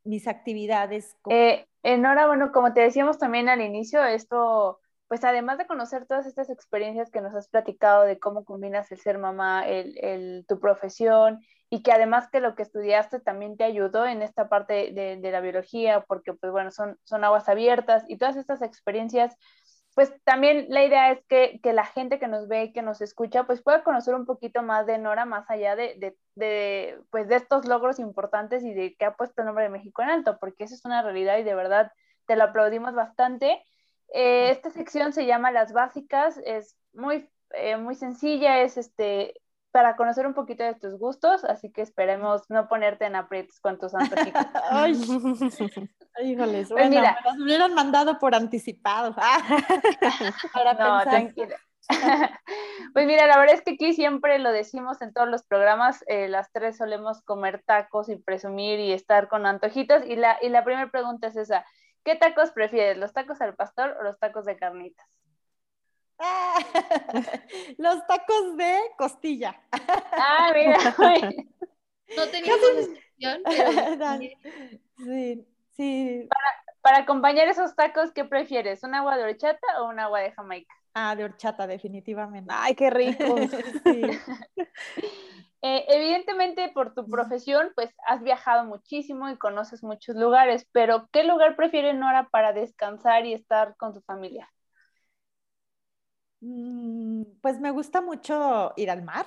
mis actividades. Eh, Enhorabuena, bueno, como te decíamos también al inicio, esto, pues además de conocer todas estas experiencias que nos has platicado de cómo combinas el ser mamá, el, tu profesión y que además que lo que estudiaste también te ayudó en esta parte de, de la biología, porque pues bueno, son, son aguas abiertas y todas estas experiencias pues también la idea es que, la gente que nos ve, que nos escucha, pues pueda conocer un poquito más de Nora, más allá de, pues de estos logros importantes y de que ha puesto el nombre de México en alto, porque eso es una realidad y de verdad te lo aplaudimos bastante. Eh, esta sección se llama Las Básicas, es muy, eh, muy sencilla, es este, para conocer un poquito de tus gustos, así que esperemos no ponerte en aprietos con tus antojitos. Ay, híjoles, pues mira, me los hubieran mandado por anticipado. para no, tranquila. pues mira, la verdad es que aquí siempre lo decimos en todos los programas, eh, las tres solemos comer tacos y presumir y estar con antojitos, y la, y la primera pregunta es esa, ¿qué tacos prefieres, los tacos al pastor o los tacos de carnitas? los tacos de costilla. Ah, mira. no tenía descripción, Sí, sí. Para, acompañar esos tacos, ¿qué prefieres? ¿Un agua de horchata o un agua de Jamaica? Ah, de horchata, definitivamente. Ay, qué rico. Eh, evidentemente, por tu profesión, pues has viajado muchísimo y conoces muchos lugares, pero ¿qué lugar prefiere Nora para descansar y estar con tu familia? Mm, pues me gusta mucho ir al mar,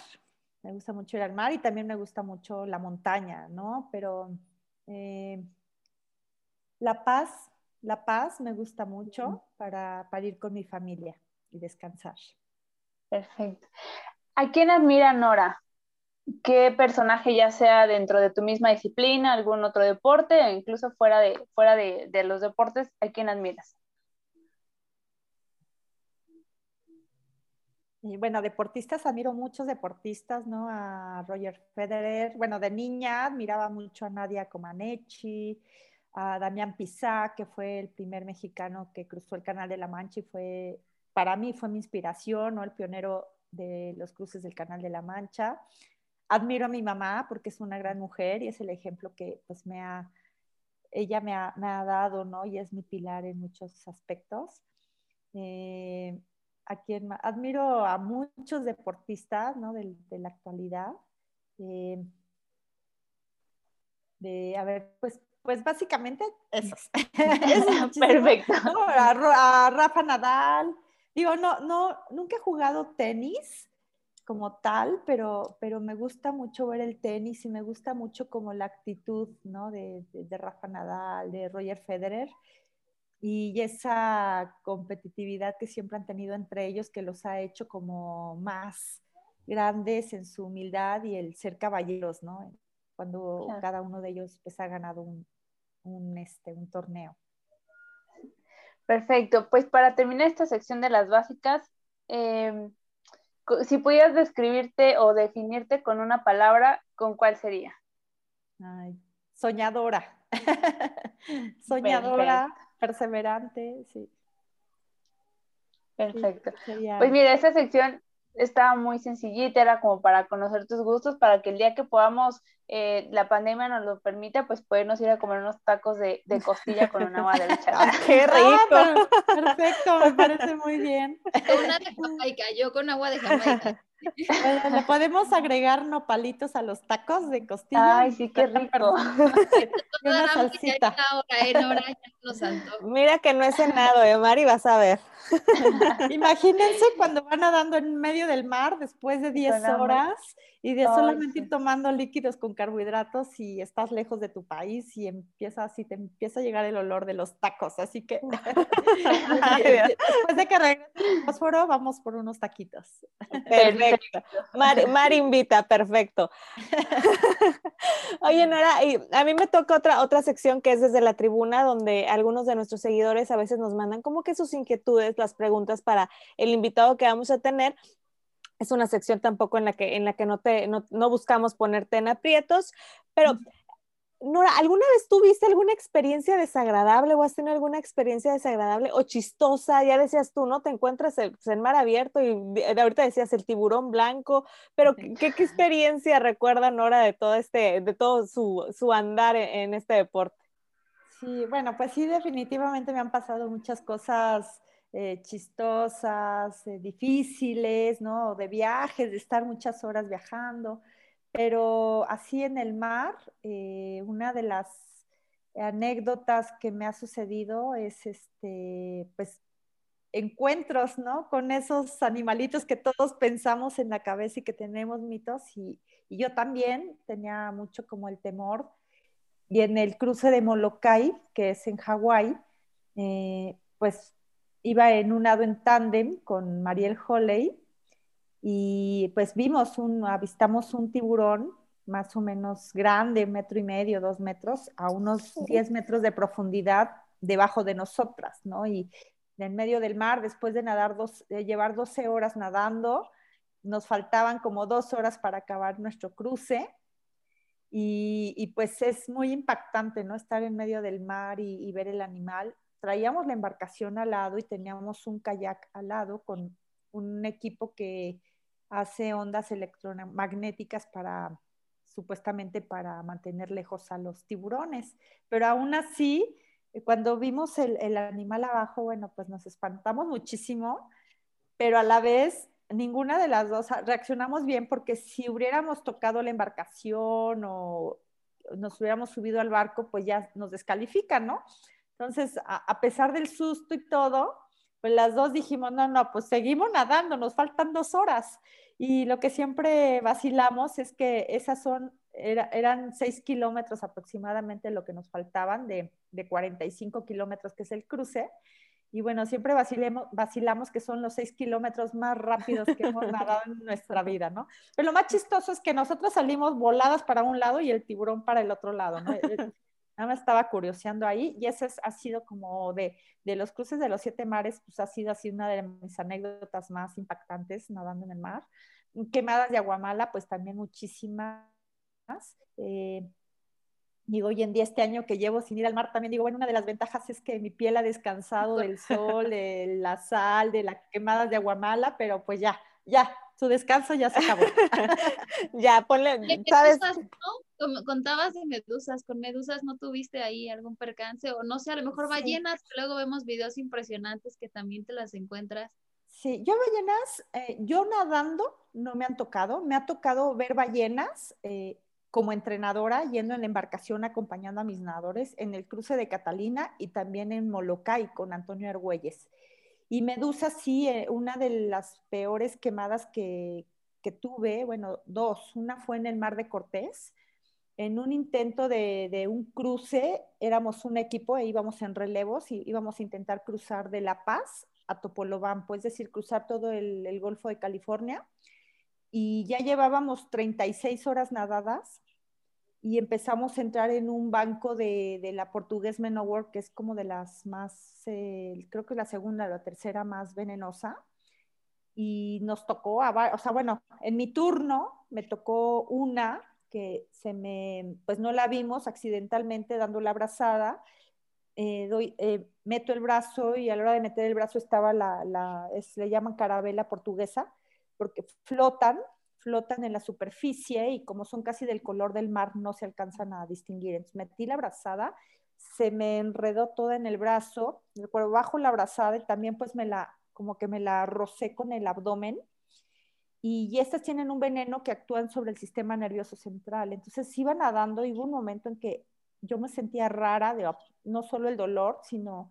me gusta mucho ir al mar y también me gusta mucho la montaña, ¿no? Pero eh, La Paz, La Paz me gusta mucho para, para ir con mi familia y descansar. Perfecto. ¿A quién admira Nora? ¿Qué personaje, ya sea dentro de tu misma disciplina, algún otro deporte, o incluso fuera de, fuera de, de los deportes, a quién admiras? Y bueno, deportistas, admiro muchos deportistas, ¿no? A Roger Federer, bueno, de niña admiraba mucho a Nadia Comaneci, a Damián Pizá, que fue el primer mexicano que cruzó el Canal de la Mancha y fue para mí fue mi inspiración. El pionero de los cruces del Canal de la Mancha. Admiro a mi mamá porque es una gran mujer y es el ejemplo que pues me ha, ella me ha, me ha dado, ¿no? Y es mi pilar en muchos aspectos. Eh, a quien admiro a muchos deportistas, ¿no? De, de la actualidad. Eh, de, a ver, pues, pues básicamente esos. Perfecto. A, a, Rafa Nadal. Digo, no, no, nunca he jugado tenis como tal, pero, pero me gusta mucho ver el tenis y me gusta mucho como la actitud, ¿no? De, de, de Rafa Nadal, de Roger Federer y esa competitividad que siempre han tenido entre ellos que los ha hecho como más grandes en su humildad y el ser caballeros, ¿no? Cuando claro. cada uno de ellos pues ha ganado un, un, este, un torneo. Perfecto, pues para terminar esta sección de las básicas, eh, si pudieras describirte o definirte con una palabra, ¿con cuál sería? Ay, soñadora. soñadora, Perfecto. perseverante, sí. Perfecto. Sí, sería... Pues mira, esta sección estaba muy sencillita, era como para conocer tus gustos, para que el día que podamos, eh, la pandemia nos lo permita, pues podernos ir a comer unos tacos de, de costilla con un agua de bichara. ¡Qué rico! Ah, perfecto, me parece muy bien. Una de Jamaica, yo con agua de Jamaica. ¿Le podemos agregar nopalitos a los tacos de costilla? Ay, sí, qué rico. una salsita. Hora, en hora, Mira que no he cenado, ¿eh, Mari? Vas a ver. Imagínense cuando van nadando en medio del mar después de 10 horas y de solamente ir tomando líquidos con carbohidratos y estás lejos de tu país y empieza así, te empieza a llegar el olor de los tacos. Así que después de que regrese el fósforo, vamos por unos taquitos. Perfecto. Mar, Mar invita, perfecto. Oye, Nora, a mí me toca otra, otra sección que es desde la tribuna, donde algunos de nuestros seguidores a veces nos mandan como que sus inquietudes, las preguntas para el invitado que vamos a tener. Es una sección tampoco en la que, en la que no, te, no, no buscamos ponerte en aprietos, pero Nora, ¿alguna vez tuviste alguna experiencia desagradable o has tenido alguna experiencia desagradable o chistosa? Ya decías tú, ¿no? Te encuentras en, el mar abierto y ahorita decías el tiburón blanco, pero ¿qué, qué experiencia recuerda Nora de todo este, de todo su, su andar en, en, este deporte? Sí, bueno, pues sí, definitivamente me han pasado muchas cosas eh, chistosas, eh, difíciles, ¿no? De viajes, de estar muchas horas viajando, pero así en el mar, eh, una de las anécdotas que me ha sucedido es este, pues, encuentros, ¿no? Con esos animalitos que todos pensamos en la cabeza y que tenemos mitos, y, yo también tenía mucho como el temor. Y en el cruce de Molokai, que es en Hawái, eh, pues iba en un lado en tándem con Mariel Holley y pues vimos un, avistamos un tiburón más o menos grande, metro y medio, dos metros, a unos 10 metros de profundidad debajo de nosotras, ¿no? Y en medio del mar, después de nadar, dos, de llevar 12 horas nadando, nos faltaban como dos horas para acabar nuestro cruce. Y, y pues es muy impactante, ¿no? Estar en medio del mar y, y ver el animal traíamos la embarcación al lado y teníamos un kayak al lado con un equipo que hace ondas electromagnéticas para supuestamente para mantener lejos a los tiburones. Pero aún así, eh, cuando vimos el, animal abajo, bueno, pues nos espantamos muchísimo, pero a la vez ninguna de las dos reaccionamos bien porque si hubiéramos tocado la embarcación o nos hubiéramos subido al barco, pues ya nos descalifican, ¿no? Entonces, a, pesar del susto y todo, pues las dos dijimos, no, no, pues seguimos nadando, nos faltan dos horas. Y lo que siempre vacilamos es que esas son, era, eran seis kilómetros aproximadamente lo que nos faltaban de, de 45 kilómetros, que es el cruce. Y bueno, siempre vacilemos, vacilamos que son los seis kilómetros más rápidos que hemos nadado en nuestra vida, ¿no? Pero lo más chistoso es que nosotros salimos voladas para un lado y el tiburón para el otro lado, ¿no? Nada más estaba curioseando ahí y ese es, ha sido como de, de, los cruces de los siete mares, pues ha sido así una de mis anécdotas más impactantes nadando en el mar. Quemadas de Aguamala, pues también muchísimas. Eh, Digo, hoy en día, este año que llevo sin ir al mar, también digo, bueno, una de las ventajas es que mi piel ha descansado del sol, de la sal, de las quemadas de aguamala, pero pues ya, ya, su descanso ya se acabó. ya, ponle, ¿sabes? Contabas de medusas, con medusas no tuviste ahí algún percance o no sé, a lo mejor ballenas, luego vemos videos impresionantes que también te las encuentras. Sí, yo ballenas, eh, yo nadando no me han tocado, me ha tocado ver ballenas eh, como entrenadora yendo en la embarcación acompañando a mis nadadores en el cruce de Catalina y también en Molokai con Antonio Argüelles. Y Medusa sí, eh, una de las peores quemadas que, tuve, bueno, dos. Una fue en el Mar de Cortés, en un intento de, un cruce, éramos un equipo e íbamos en relevos y íbamos a intentar cruzar de La Paz a Topolobampo, es decir, cruzar todo el, el Golfo de California. Y ya llevábamos 36 horas nadadas y empezamos a entrar en un banco de, de la portugués Menowar, que es como de las más, eh, creo que la segunda, la tercera más venenosa. Y nos tocó, o sea, bueno, en mi turno me tocó una que se me, pues no la vimos accidentalmente dando la abrazada. Eh, doy, eh, meto el brazo y a la hora de meter el brazo estaba la, la le llaman carabela portuguesa, porque flotan flotan en la superficie y como son casi del color del mar, no se alcanzan a distinguir. Entonces metí la abrazada, se me enredó toda en el brazo, por bajo la abrazada y también pues me la, como que me la rocé con el abdomen. Y estas tienen un veneno que actúan sobre el sistema nervioso central. Entonces iba nadando y hubo un momento en que yo me sentía rara, de, no solo el dolor, sino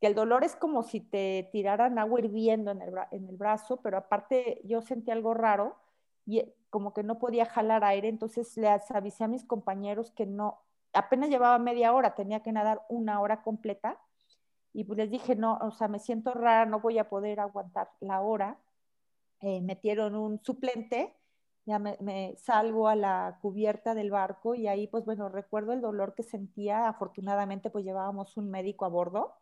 que el dolor es como si te tiraran agua hirviendo en el, brazo, pero aparte yo sentí algo raro y como que no podía jalar aire, entonces le avisé a mis compañeros que no, apenas llevaba media hora, tenía que nadar una hora completa y pues les dije, no, o sea, me siento rara, no voy a poder aguantar la hora. Eh, metieron un suplente, ya me, salgo a la cubierta del barco y ahí pues bueno, recuerdo el dolor que sentía, afortunadamente pues llevábamos un médico a bordo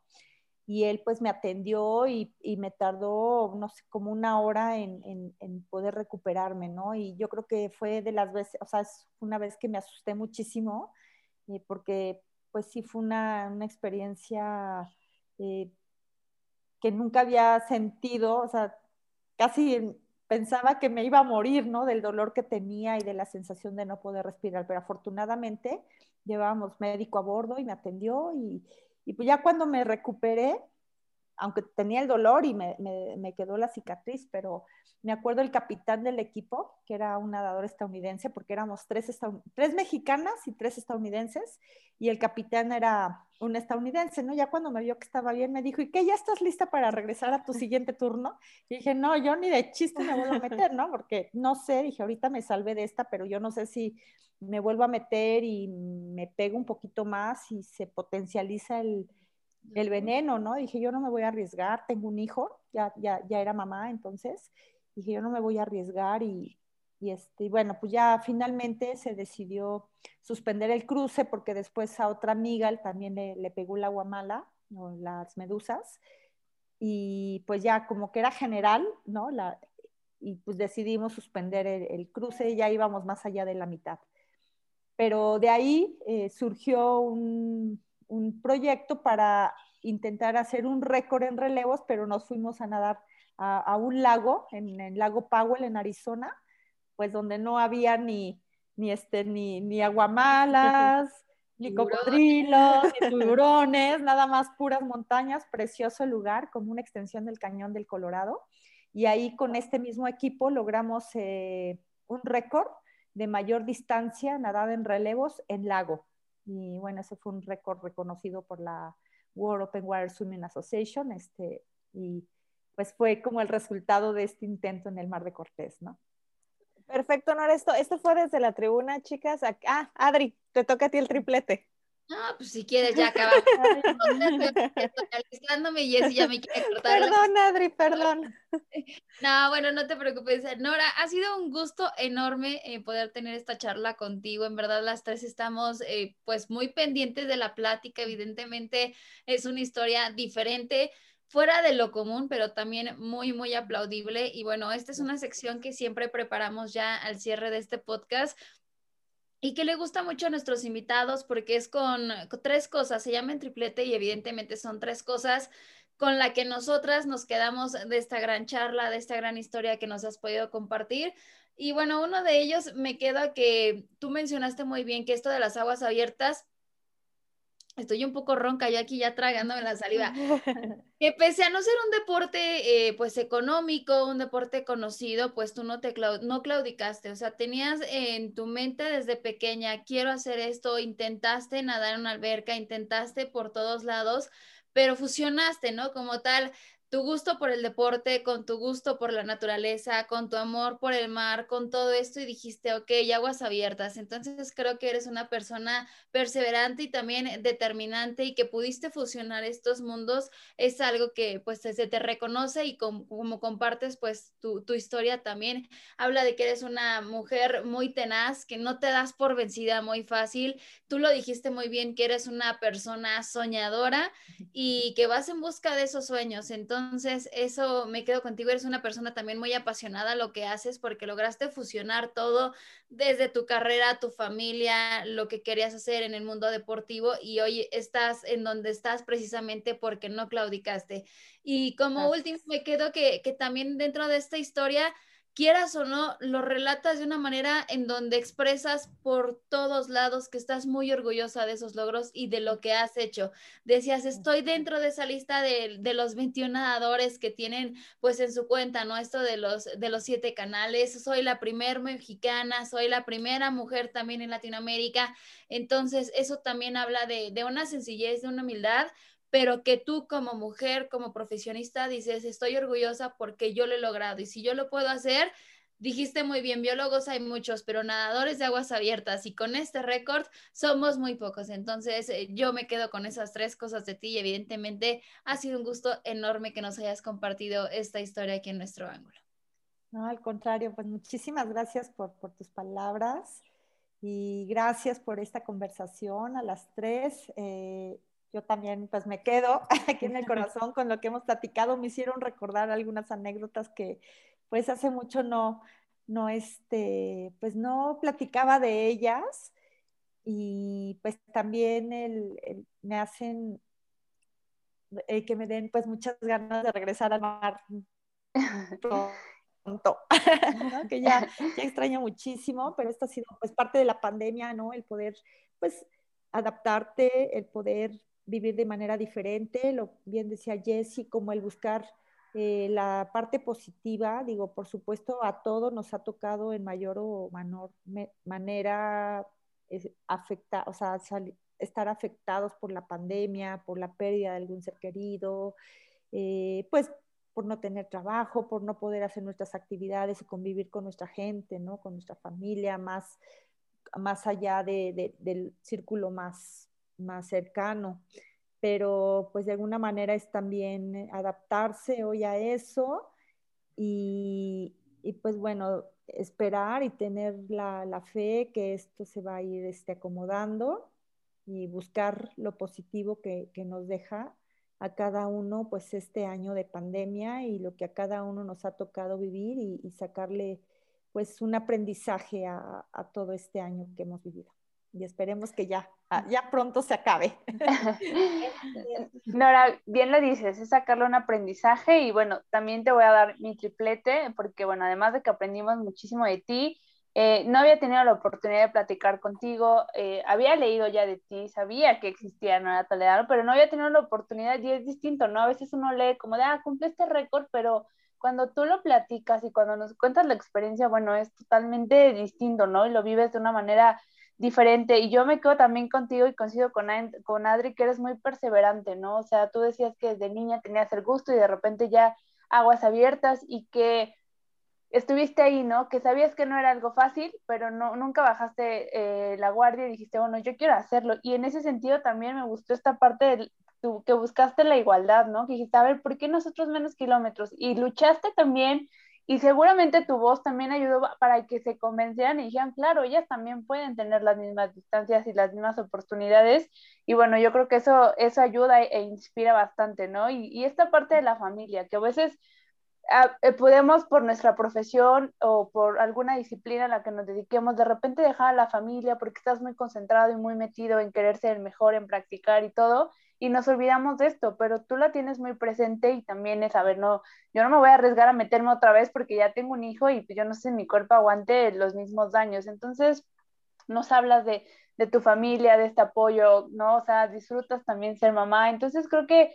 y él pues me atendió y, me tardó, no sé, como una hora en, poder recuperarme, ¿no? Y yo creo que fue de las veces, o sea, es una vez que me asusté muchísimo, eh, porque pues sí fue una, experiencia eh, que nunca había sentido, o sea, casi pensaba que me iba a morir, ¿no? Del dolor que tenía y de la sensación de no poder respirar, pero afortunadamente llevábamos médico a bordo y me atendió y y pues ya cuando me recuperé, aunque tenía el dolor y me, me, quedó la cicatriz, pero me acuerdo el capitán del equipo, que era un nadador estadounidense, porque éramos tres, tres mexicanas y tres estadounidenses, y el capitán era un estadounidense, ¿no? Ya cuando me vio que estaba bien, me dijo, ¿y qué? ¿Ya estás lista para regresar a tu siguiente turno? Y dije, no, yo ni de chiste me vuelvo a meter, ¿no? Porque no sé, dije, ahorita me salvé de esta, pero yo no sé si me vuelvo a meter y me pego un poquito más y se potencializa el, el veneno, ¿no? Dije, yo no me voy a arriesgar, tengo un hijo, ya, ya, ya era mamá entonces, dije, yo no me voy a arriesgar y, y este, bueno, pues ya finalmente se decidió suspender el cruce porque después a otra amiga también le, pegó la guamala, o las medusas, y pues ya como que era general, ¿no? La, y pues decidimos suspender el, cruce, ya íbamos más allá de la mitad. Pero de ahí eh, surgió un, un proyecto para intentar hacer un récord en relevos, pero nos fuimos a nadar a, un lago, en el lago Powell, en Arizona, pues donde no había ni, ni, este, ni, ni aguamalas, ni cocodrilos, ni tiburones, nada más puras montañas, precioso lugar, como una extensión del cañón del Colorado. Y ahí con este mismo equipo logramos eh, un récord de mayor distancia nadada en relevos en lago. Y bueno, ese fue un récord reconocido por la World Open Water Swimming Association, este, y pues fue como el resultado de este intento en el Mar de Cortés, ¿no? Perfecto, Nora, esto, esto fue desde la tribuna, chicas. Ah, Adri, te toca a ti el triplete. Ah, pues si quieres ya acabar. Alistándome y ya me quiere cortar. Perdón, Adri, perdón. No, bueno, no te preocupes. Nora, ha sido un gusto enorme eh, poder tener esta charla contigo. En verdad, las tres estamos eh, pues muy pendientes de la plática. Evidentemente es una historia diferente fuera de lo común, pero también muy, muy aplaudible. Y bueno, esta es una sección que siempre preparamos ya al cierre de este podcast y que le gusta mucho a nuestros invitados porque es con, tres cosas, se llama en triplete y evidentemente son tres cosas con la que nosotras nos quedamos de esta gran charla, de esta gran historia que nos has podido compartir. Y bueno, uno de ellos me queda que tú mencionaste muy bien que esto de las aguas abiertas Estoy un poco ronca yo aquí ya tragándome la saliva. que pese a no ser un deporte eh, pues económico, un deporte conocido, pues tú no te no claudicaste, o sea, tenías en tu mente desde pequeña, quiero hacer esto, intentaste nadar en una alberca, intentaste por todos lados, pero fusionaste, ¿no? Como tal, tu gusto por el deporte, con tu gusto por la naturaleza, con tu amor por el mar, con todo esto y dijiste, ok, aguas abiertas. Entonces creo que eres una persona perseverante y también determinante y que pudiste fusionar estos mundos es algo que pues se te reconoce y como compartes pues tu, tu historia también habla de que eres una mujer muy tenaz, que no te das por vencida muy fácil. Tú lo dijiste muy bien, que eres una persona soñadora y que vas en busca de esos sueños. Entonces, entonces, eso me quedo contigo. Eres una persona también muy apasionada a lo que haces porque lograste fusionar todo desde tu carrera, tu familia, lo que querías hacer en el mundo deportivo y hoy estás en donde estás precisamente porque no claudicaste. Y como último, me quedo que, que también dentro de esta historia quieras o no, lo relatas de una manera en donde expresas por todos lados que estás muy orgullosa de esos logros y de lo que has hecho. Decías, estoy dentro de esa lista de, los 21 nadadores que tienen pues en su cuenta, ¿no? Esto de los, de los siete canales, soy la primera mexicana, soy la primera mujer también en Latinoamérica. Entonces, eso también habla de, de una sencillez, de una humildad, pero que tú como mujer, como profesionista, dices, estoy orgullosa porque yo lo he logrado y si yo lo puedo hacer, dijiste muy bien, biólogos hay muchos, pero nadadores de aguas abiertas y con este récord somos muy pocos. Entonces eh, yo me quedo con esas tres cosas de ti y evidentemente ha sido un gusto enorme que nos hayas compartido esta historia aquí en nuestro ángulo. No, al contrario, pues muchísimas gracias por, por tus palabras y gracias por esta conversación a las tres. Eh, yo también pues me quedo aquí en el corazón con lo que hemos platicado. Me hicieron recordar algunas anécdotas que pues hace mucho no, no, este, pues no platicaba de ellas y pues también el, me hacen eh, que me den pues muchas ganas de regresar al mar pronto, que ya, ya extraño muchísimo, pero esto ha sido pues parte de la pandemia, ¿no? El poder pues adaptarte, el poder vivir de manera diferente, lo bien decía Jessie, como el buscar eh, la parte positiva, digo, por supuesto a todos nos ha tocado en mayor o menor manera afecta, o sea, estar afectados por la pandemia, por la pérdida de algún ser querido, eh, pues por no tener trabajo, por no poder hacer nuestras actividades y convivir con nuestra gente, ¿no? Con nuestra familia, más, más allá del círculo más más cercano, pero pues de alguna manera es también eh, adaptarse hoy a eso y, pues bueno, esperar y tener la, fe que esto se va a ir este, acomodando y buscar lo positivo que, nos deja a cada uno pues este año de pandemia y lo que a cada uno nos ha tocado vivir y, sacarle pues un aprendizaje a todo este año que hemos vivido y esperemos que ya, ah, ya pronto se acabe. Nora, bien lo dices, es sacarle un aprendizaje y bueno, también te voy a dar mi triplete porque bueno, además de que aprendimos muchísimo de ti, eh, no había tenido la oportunidad de platicar contigo, eh, había leído ya de ti, sabía que existía Nora Toledano, pero no había tenido la oportunidad y es distinto, ¿no? A veces uno lee como de, ah, cumple este récord, pero cuando tú lo platicas y cuando nos cuentas la experiencia, bueno, es totalmente distinto, ¿no? Y lo vives de una manera diferente. Y yo me quedo también contigo y coincido con, con Adri que eres muy perseverante, ¿no? O sea, tú decías que desde niña tenías el gusto y de repente ya aguas abiertas y que estuviste ahí, ¿no? Que sabías que no era algo fácil, pero no, nunca bajaste eh, la guardia y dijiste, bueno, yo quiero hacerlo. Y en ese sentido también me gustó esta parte de que buscaste la igualdad, ¿no? Que dijiste, a ver, ¿por qué nosotros menos kilómetros? Y luchaste también y seguramente tu voz también ayudó para que se convencieran y dijeran, claro, ellas también pueden tener las mismas distancias y las mismas oportunidades. Y bueno, yo creo que eso, eso ayuda e, inspira bastante, ¿no? Y, y, esta parte de la familia, que a veces eh, podemos por nuestra profesión o por alguna disciplina a la que nos dediquemos, de repente dejar a la familia porque estás muy concentrado y muy metido en querer ser el mejor, en practicar y todo, y nos olvidamos de esto, pero tú la tienes muy presente y también es, a ver, no, yo no me voy a arriesgar a meterme otra vez porque ya tengo un hijo y yo no sé si mi cuerpo aguante los mismos daños. Entonces, nos hablas de, de tu familia, de este apoyo, ¿no? O sea, disfrutas también ser mamá. Entonces, creo que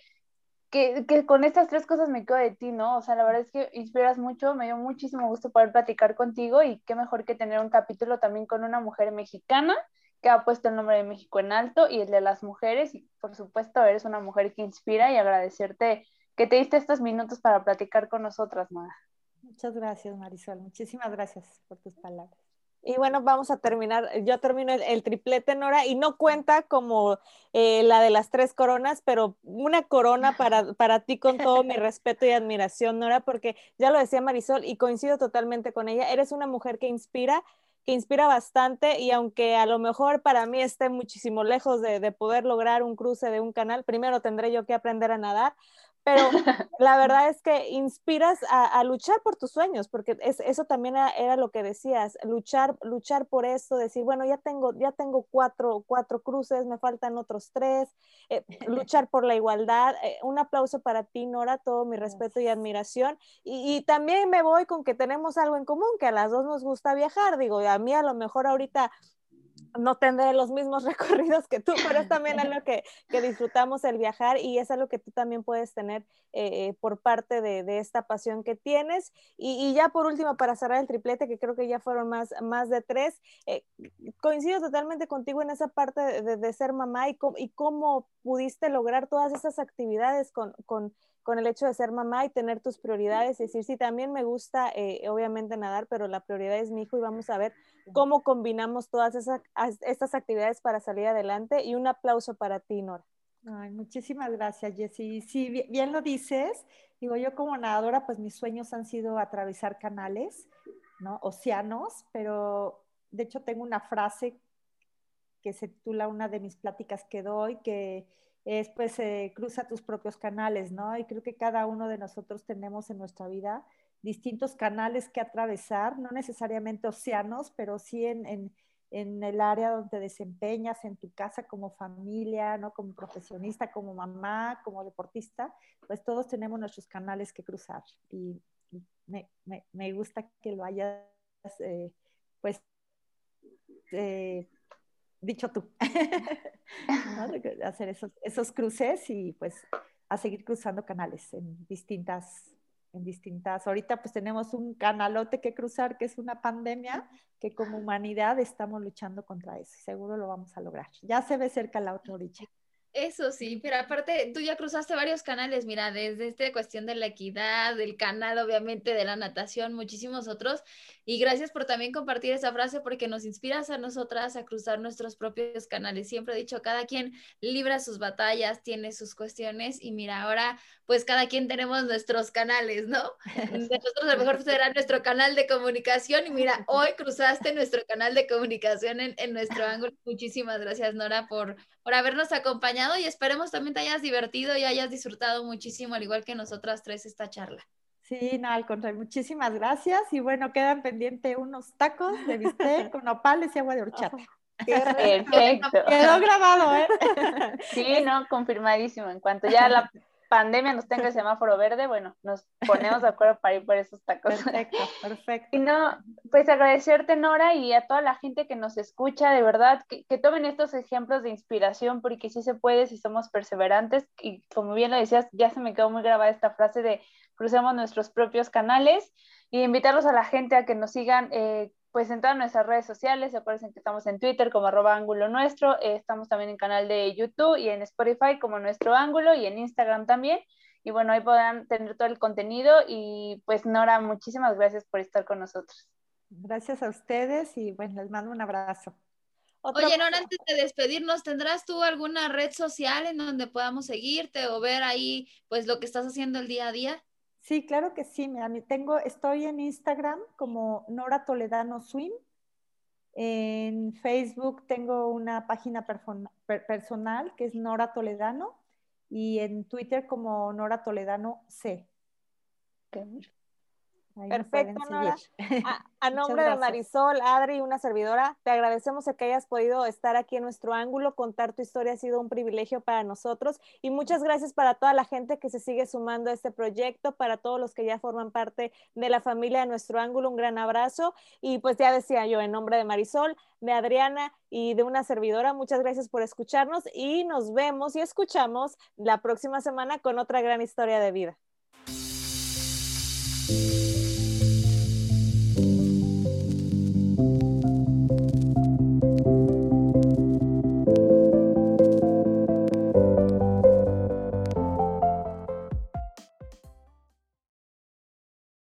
que, con estas tres cosas me quedo de ti, ¿no? O sea, la verdad es que inspiras mucho, me dio muchísimo gusto poder platicar contigo y qué mejor que tener un capítulo también con una mujer mexicana que ha puesto el nombre de México en alto y el de las mujeres y por supuesto eres una mujer que inspira y agradecerte que te diste estos minutos para platicar con nosotras, Mara. Muchas gracias, Marisol. Muchísimas gracias por tus palabras. Y bueno, vamos a terminar. Yo termino el, triplete, Nora, y no cuenta como eh, la de las tres coronas, pero una corona para, para ti con todo mi respeto y admiración, Nora, porque ya lo decía Marisol y coincido totalmente con ella. Eres una mujer que inspira, que inspira bastante y aunque a lo mejor para mí esté muchísimo lejos de, de poder lograr un cruce de un canal, primero tendré yo que aprender a nadar, pero la verdad es que inspiras a, luchar por tus sueños, porque es, eso también era, lo que decías, luchar, luchar por eso, decir, bueno, ya tengo, ya tengo cuatro, cuatro cruces, me faltan otros tres, eh, luchar por la igualdad. Eh, un aplauso para ti, Nora, todo mi respeto y admiración. Y, y, también me voy con que tenemos algo en común, que a las dos nos gusta viajar, digo, a mí a lo mejor ahorita no tendré los mismos recorridos que tú, pero es también algo que, que disfrutamos el viajar y es algo que tú también puedes tener eh, eh, por parte de, de, esta pasión que tienes. Y, y, ya por último, para cerrar el triplete, que creo que ya fueron más, más de tres, eh, coincido totalmente contigo en esa parte de, de ser mamá y, y, cómo pudiste lograr todas esas actividades con, con con el hecho de ser mamá y tener tus prioridades y decir, sí, también me gusta, eh, obviamente, nadar, pero la prioridad es mi hijo y vamos a ver cómo combinamos todas esas, estas actividades para salir adelante. Y un aplauso para ti, Nora. Ay, muchísimas gracias, Jessy. Sí, bien, lo dices. Digo, yo como nadadora, pues mis sueños han sido atravesar canales, ¿no? Océanos, pero de hecho tengo una frase que se titula una de mis pláticas que doy, que es pues eh, cruza tus propios canales, ¿no? Y creo que cada uno de nosotros tenemos en nuestra vida distintos canales que atravesar, no necesariamente océanos, pero sí en, en, en, el área donde desempeñas, en tu casa como familia, ¿no? Como profesionista, como mamá, como deportista, pues todos tenemos nuestros canales que cruzar. Y me, me, me gusta que lo hayas, eh, pues, eh, dicho tú, hacer esos, esos, cruces y pues a seguir cruzando canales en distintas, en distintas, ahorita pues tenemos un canalote que cruzar que es una pandemia que como humanidad estamos luchando contra eso, seguro lo vamos a lograr. Ya se ve cerca la otra orilla. Eso sí, pero aparte tú ya cruzaste varios canales, mira, desde esta cuestión de la equidad, del canal obviamente de la natación, muchísimos otros. Y gracias por también compartir esa frase porque nos inspiras a nosotras a cruzar nuestros propios canales. Siempre he dicho, cada quien libra sus batallas, tiene sus cuestiones y mira, ahora pues cada quien tenemos nuestros canales, ¿no? Nosotros a lo mejor será nuestro canal de comunicación y mira, hoy cruzaste nuestro canal de comunicación en, en nuestro ángulo. Muchísimas gracias, Nora, por, por habernos acompañado y esperemos también te hayas divertido y hayas disfrutado muchísimo, al igual que nosotras tres, esta charla. Sí, no, al contrario, muchísimas gracias. Y bueno, quedan pendientes unos tacos de bistec con opales y agua de horchata. Perfecto. Quedó grabado, ¿eh? Sí, no, confirmadísimo. En cuanto ya la pandemia nos tenga el semáforo verde, bueno, nos ponemos de acuerdo para ir por esos tacos. Perfecto, perfecto. Y no, pues agradecerte, Nora, y a toda la gente que nos escucha, de verdad, que, que, tomen estos ejemplos de inspiración, porque sí se puede si somos perseverantes. Y como bien lo decías, ya se me quedó muy grabada esta frase de crucemos nuestros propios canales y invitarlos a la gente a que nos sigan eh, pues en todas nuestras redes sociales. Acuérdense que estamos en Twitter como arroba ángulo nuestro, eh, estamos también en canal de YouTube y en Spotify como nuestro ángulo y en Instagram también. Y bueno, ahí podrán tener todo el contenido y pues Nora, muchísimas gracias por estar con nosotros. Gracias a ustedes y bueno, les mando un abrazo. Oye, Nora, antes de despedirnos, ¿tendrás tú alguna red social en donde podamos seguirte o ver ahí pues lo que estás haciendo el día a día? Sí, claro que sí. Tengo, estoy en Instagram como Nora Toledano Swim. En Facebook tengo una página personal que es Nora Toledano y en Twitter como Nora Toledano C. Perfecto, Nora. A, nombre de Marisol, Adri y una servidora, te agradecemos que hayas podido estar aquí en nuestro ángulo, contar tu historia ha sido un privilegio para nosotros. Y muchas gracias para toda la gente que se sigue sumando a este proyecto, para todos los que ya forman parte de la familia de nuestro ángulo, un gran abrazo. Y pues ya decía yo, en nombre de Marisol, de Adriana y de una servidora, muchas gracias por escucharnos y nos vemos y escuchamos la próxima semana con otra gran historia de vida.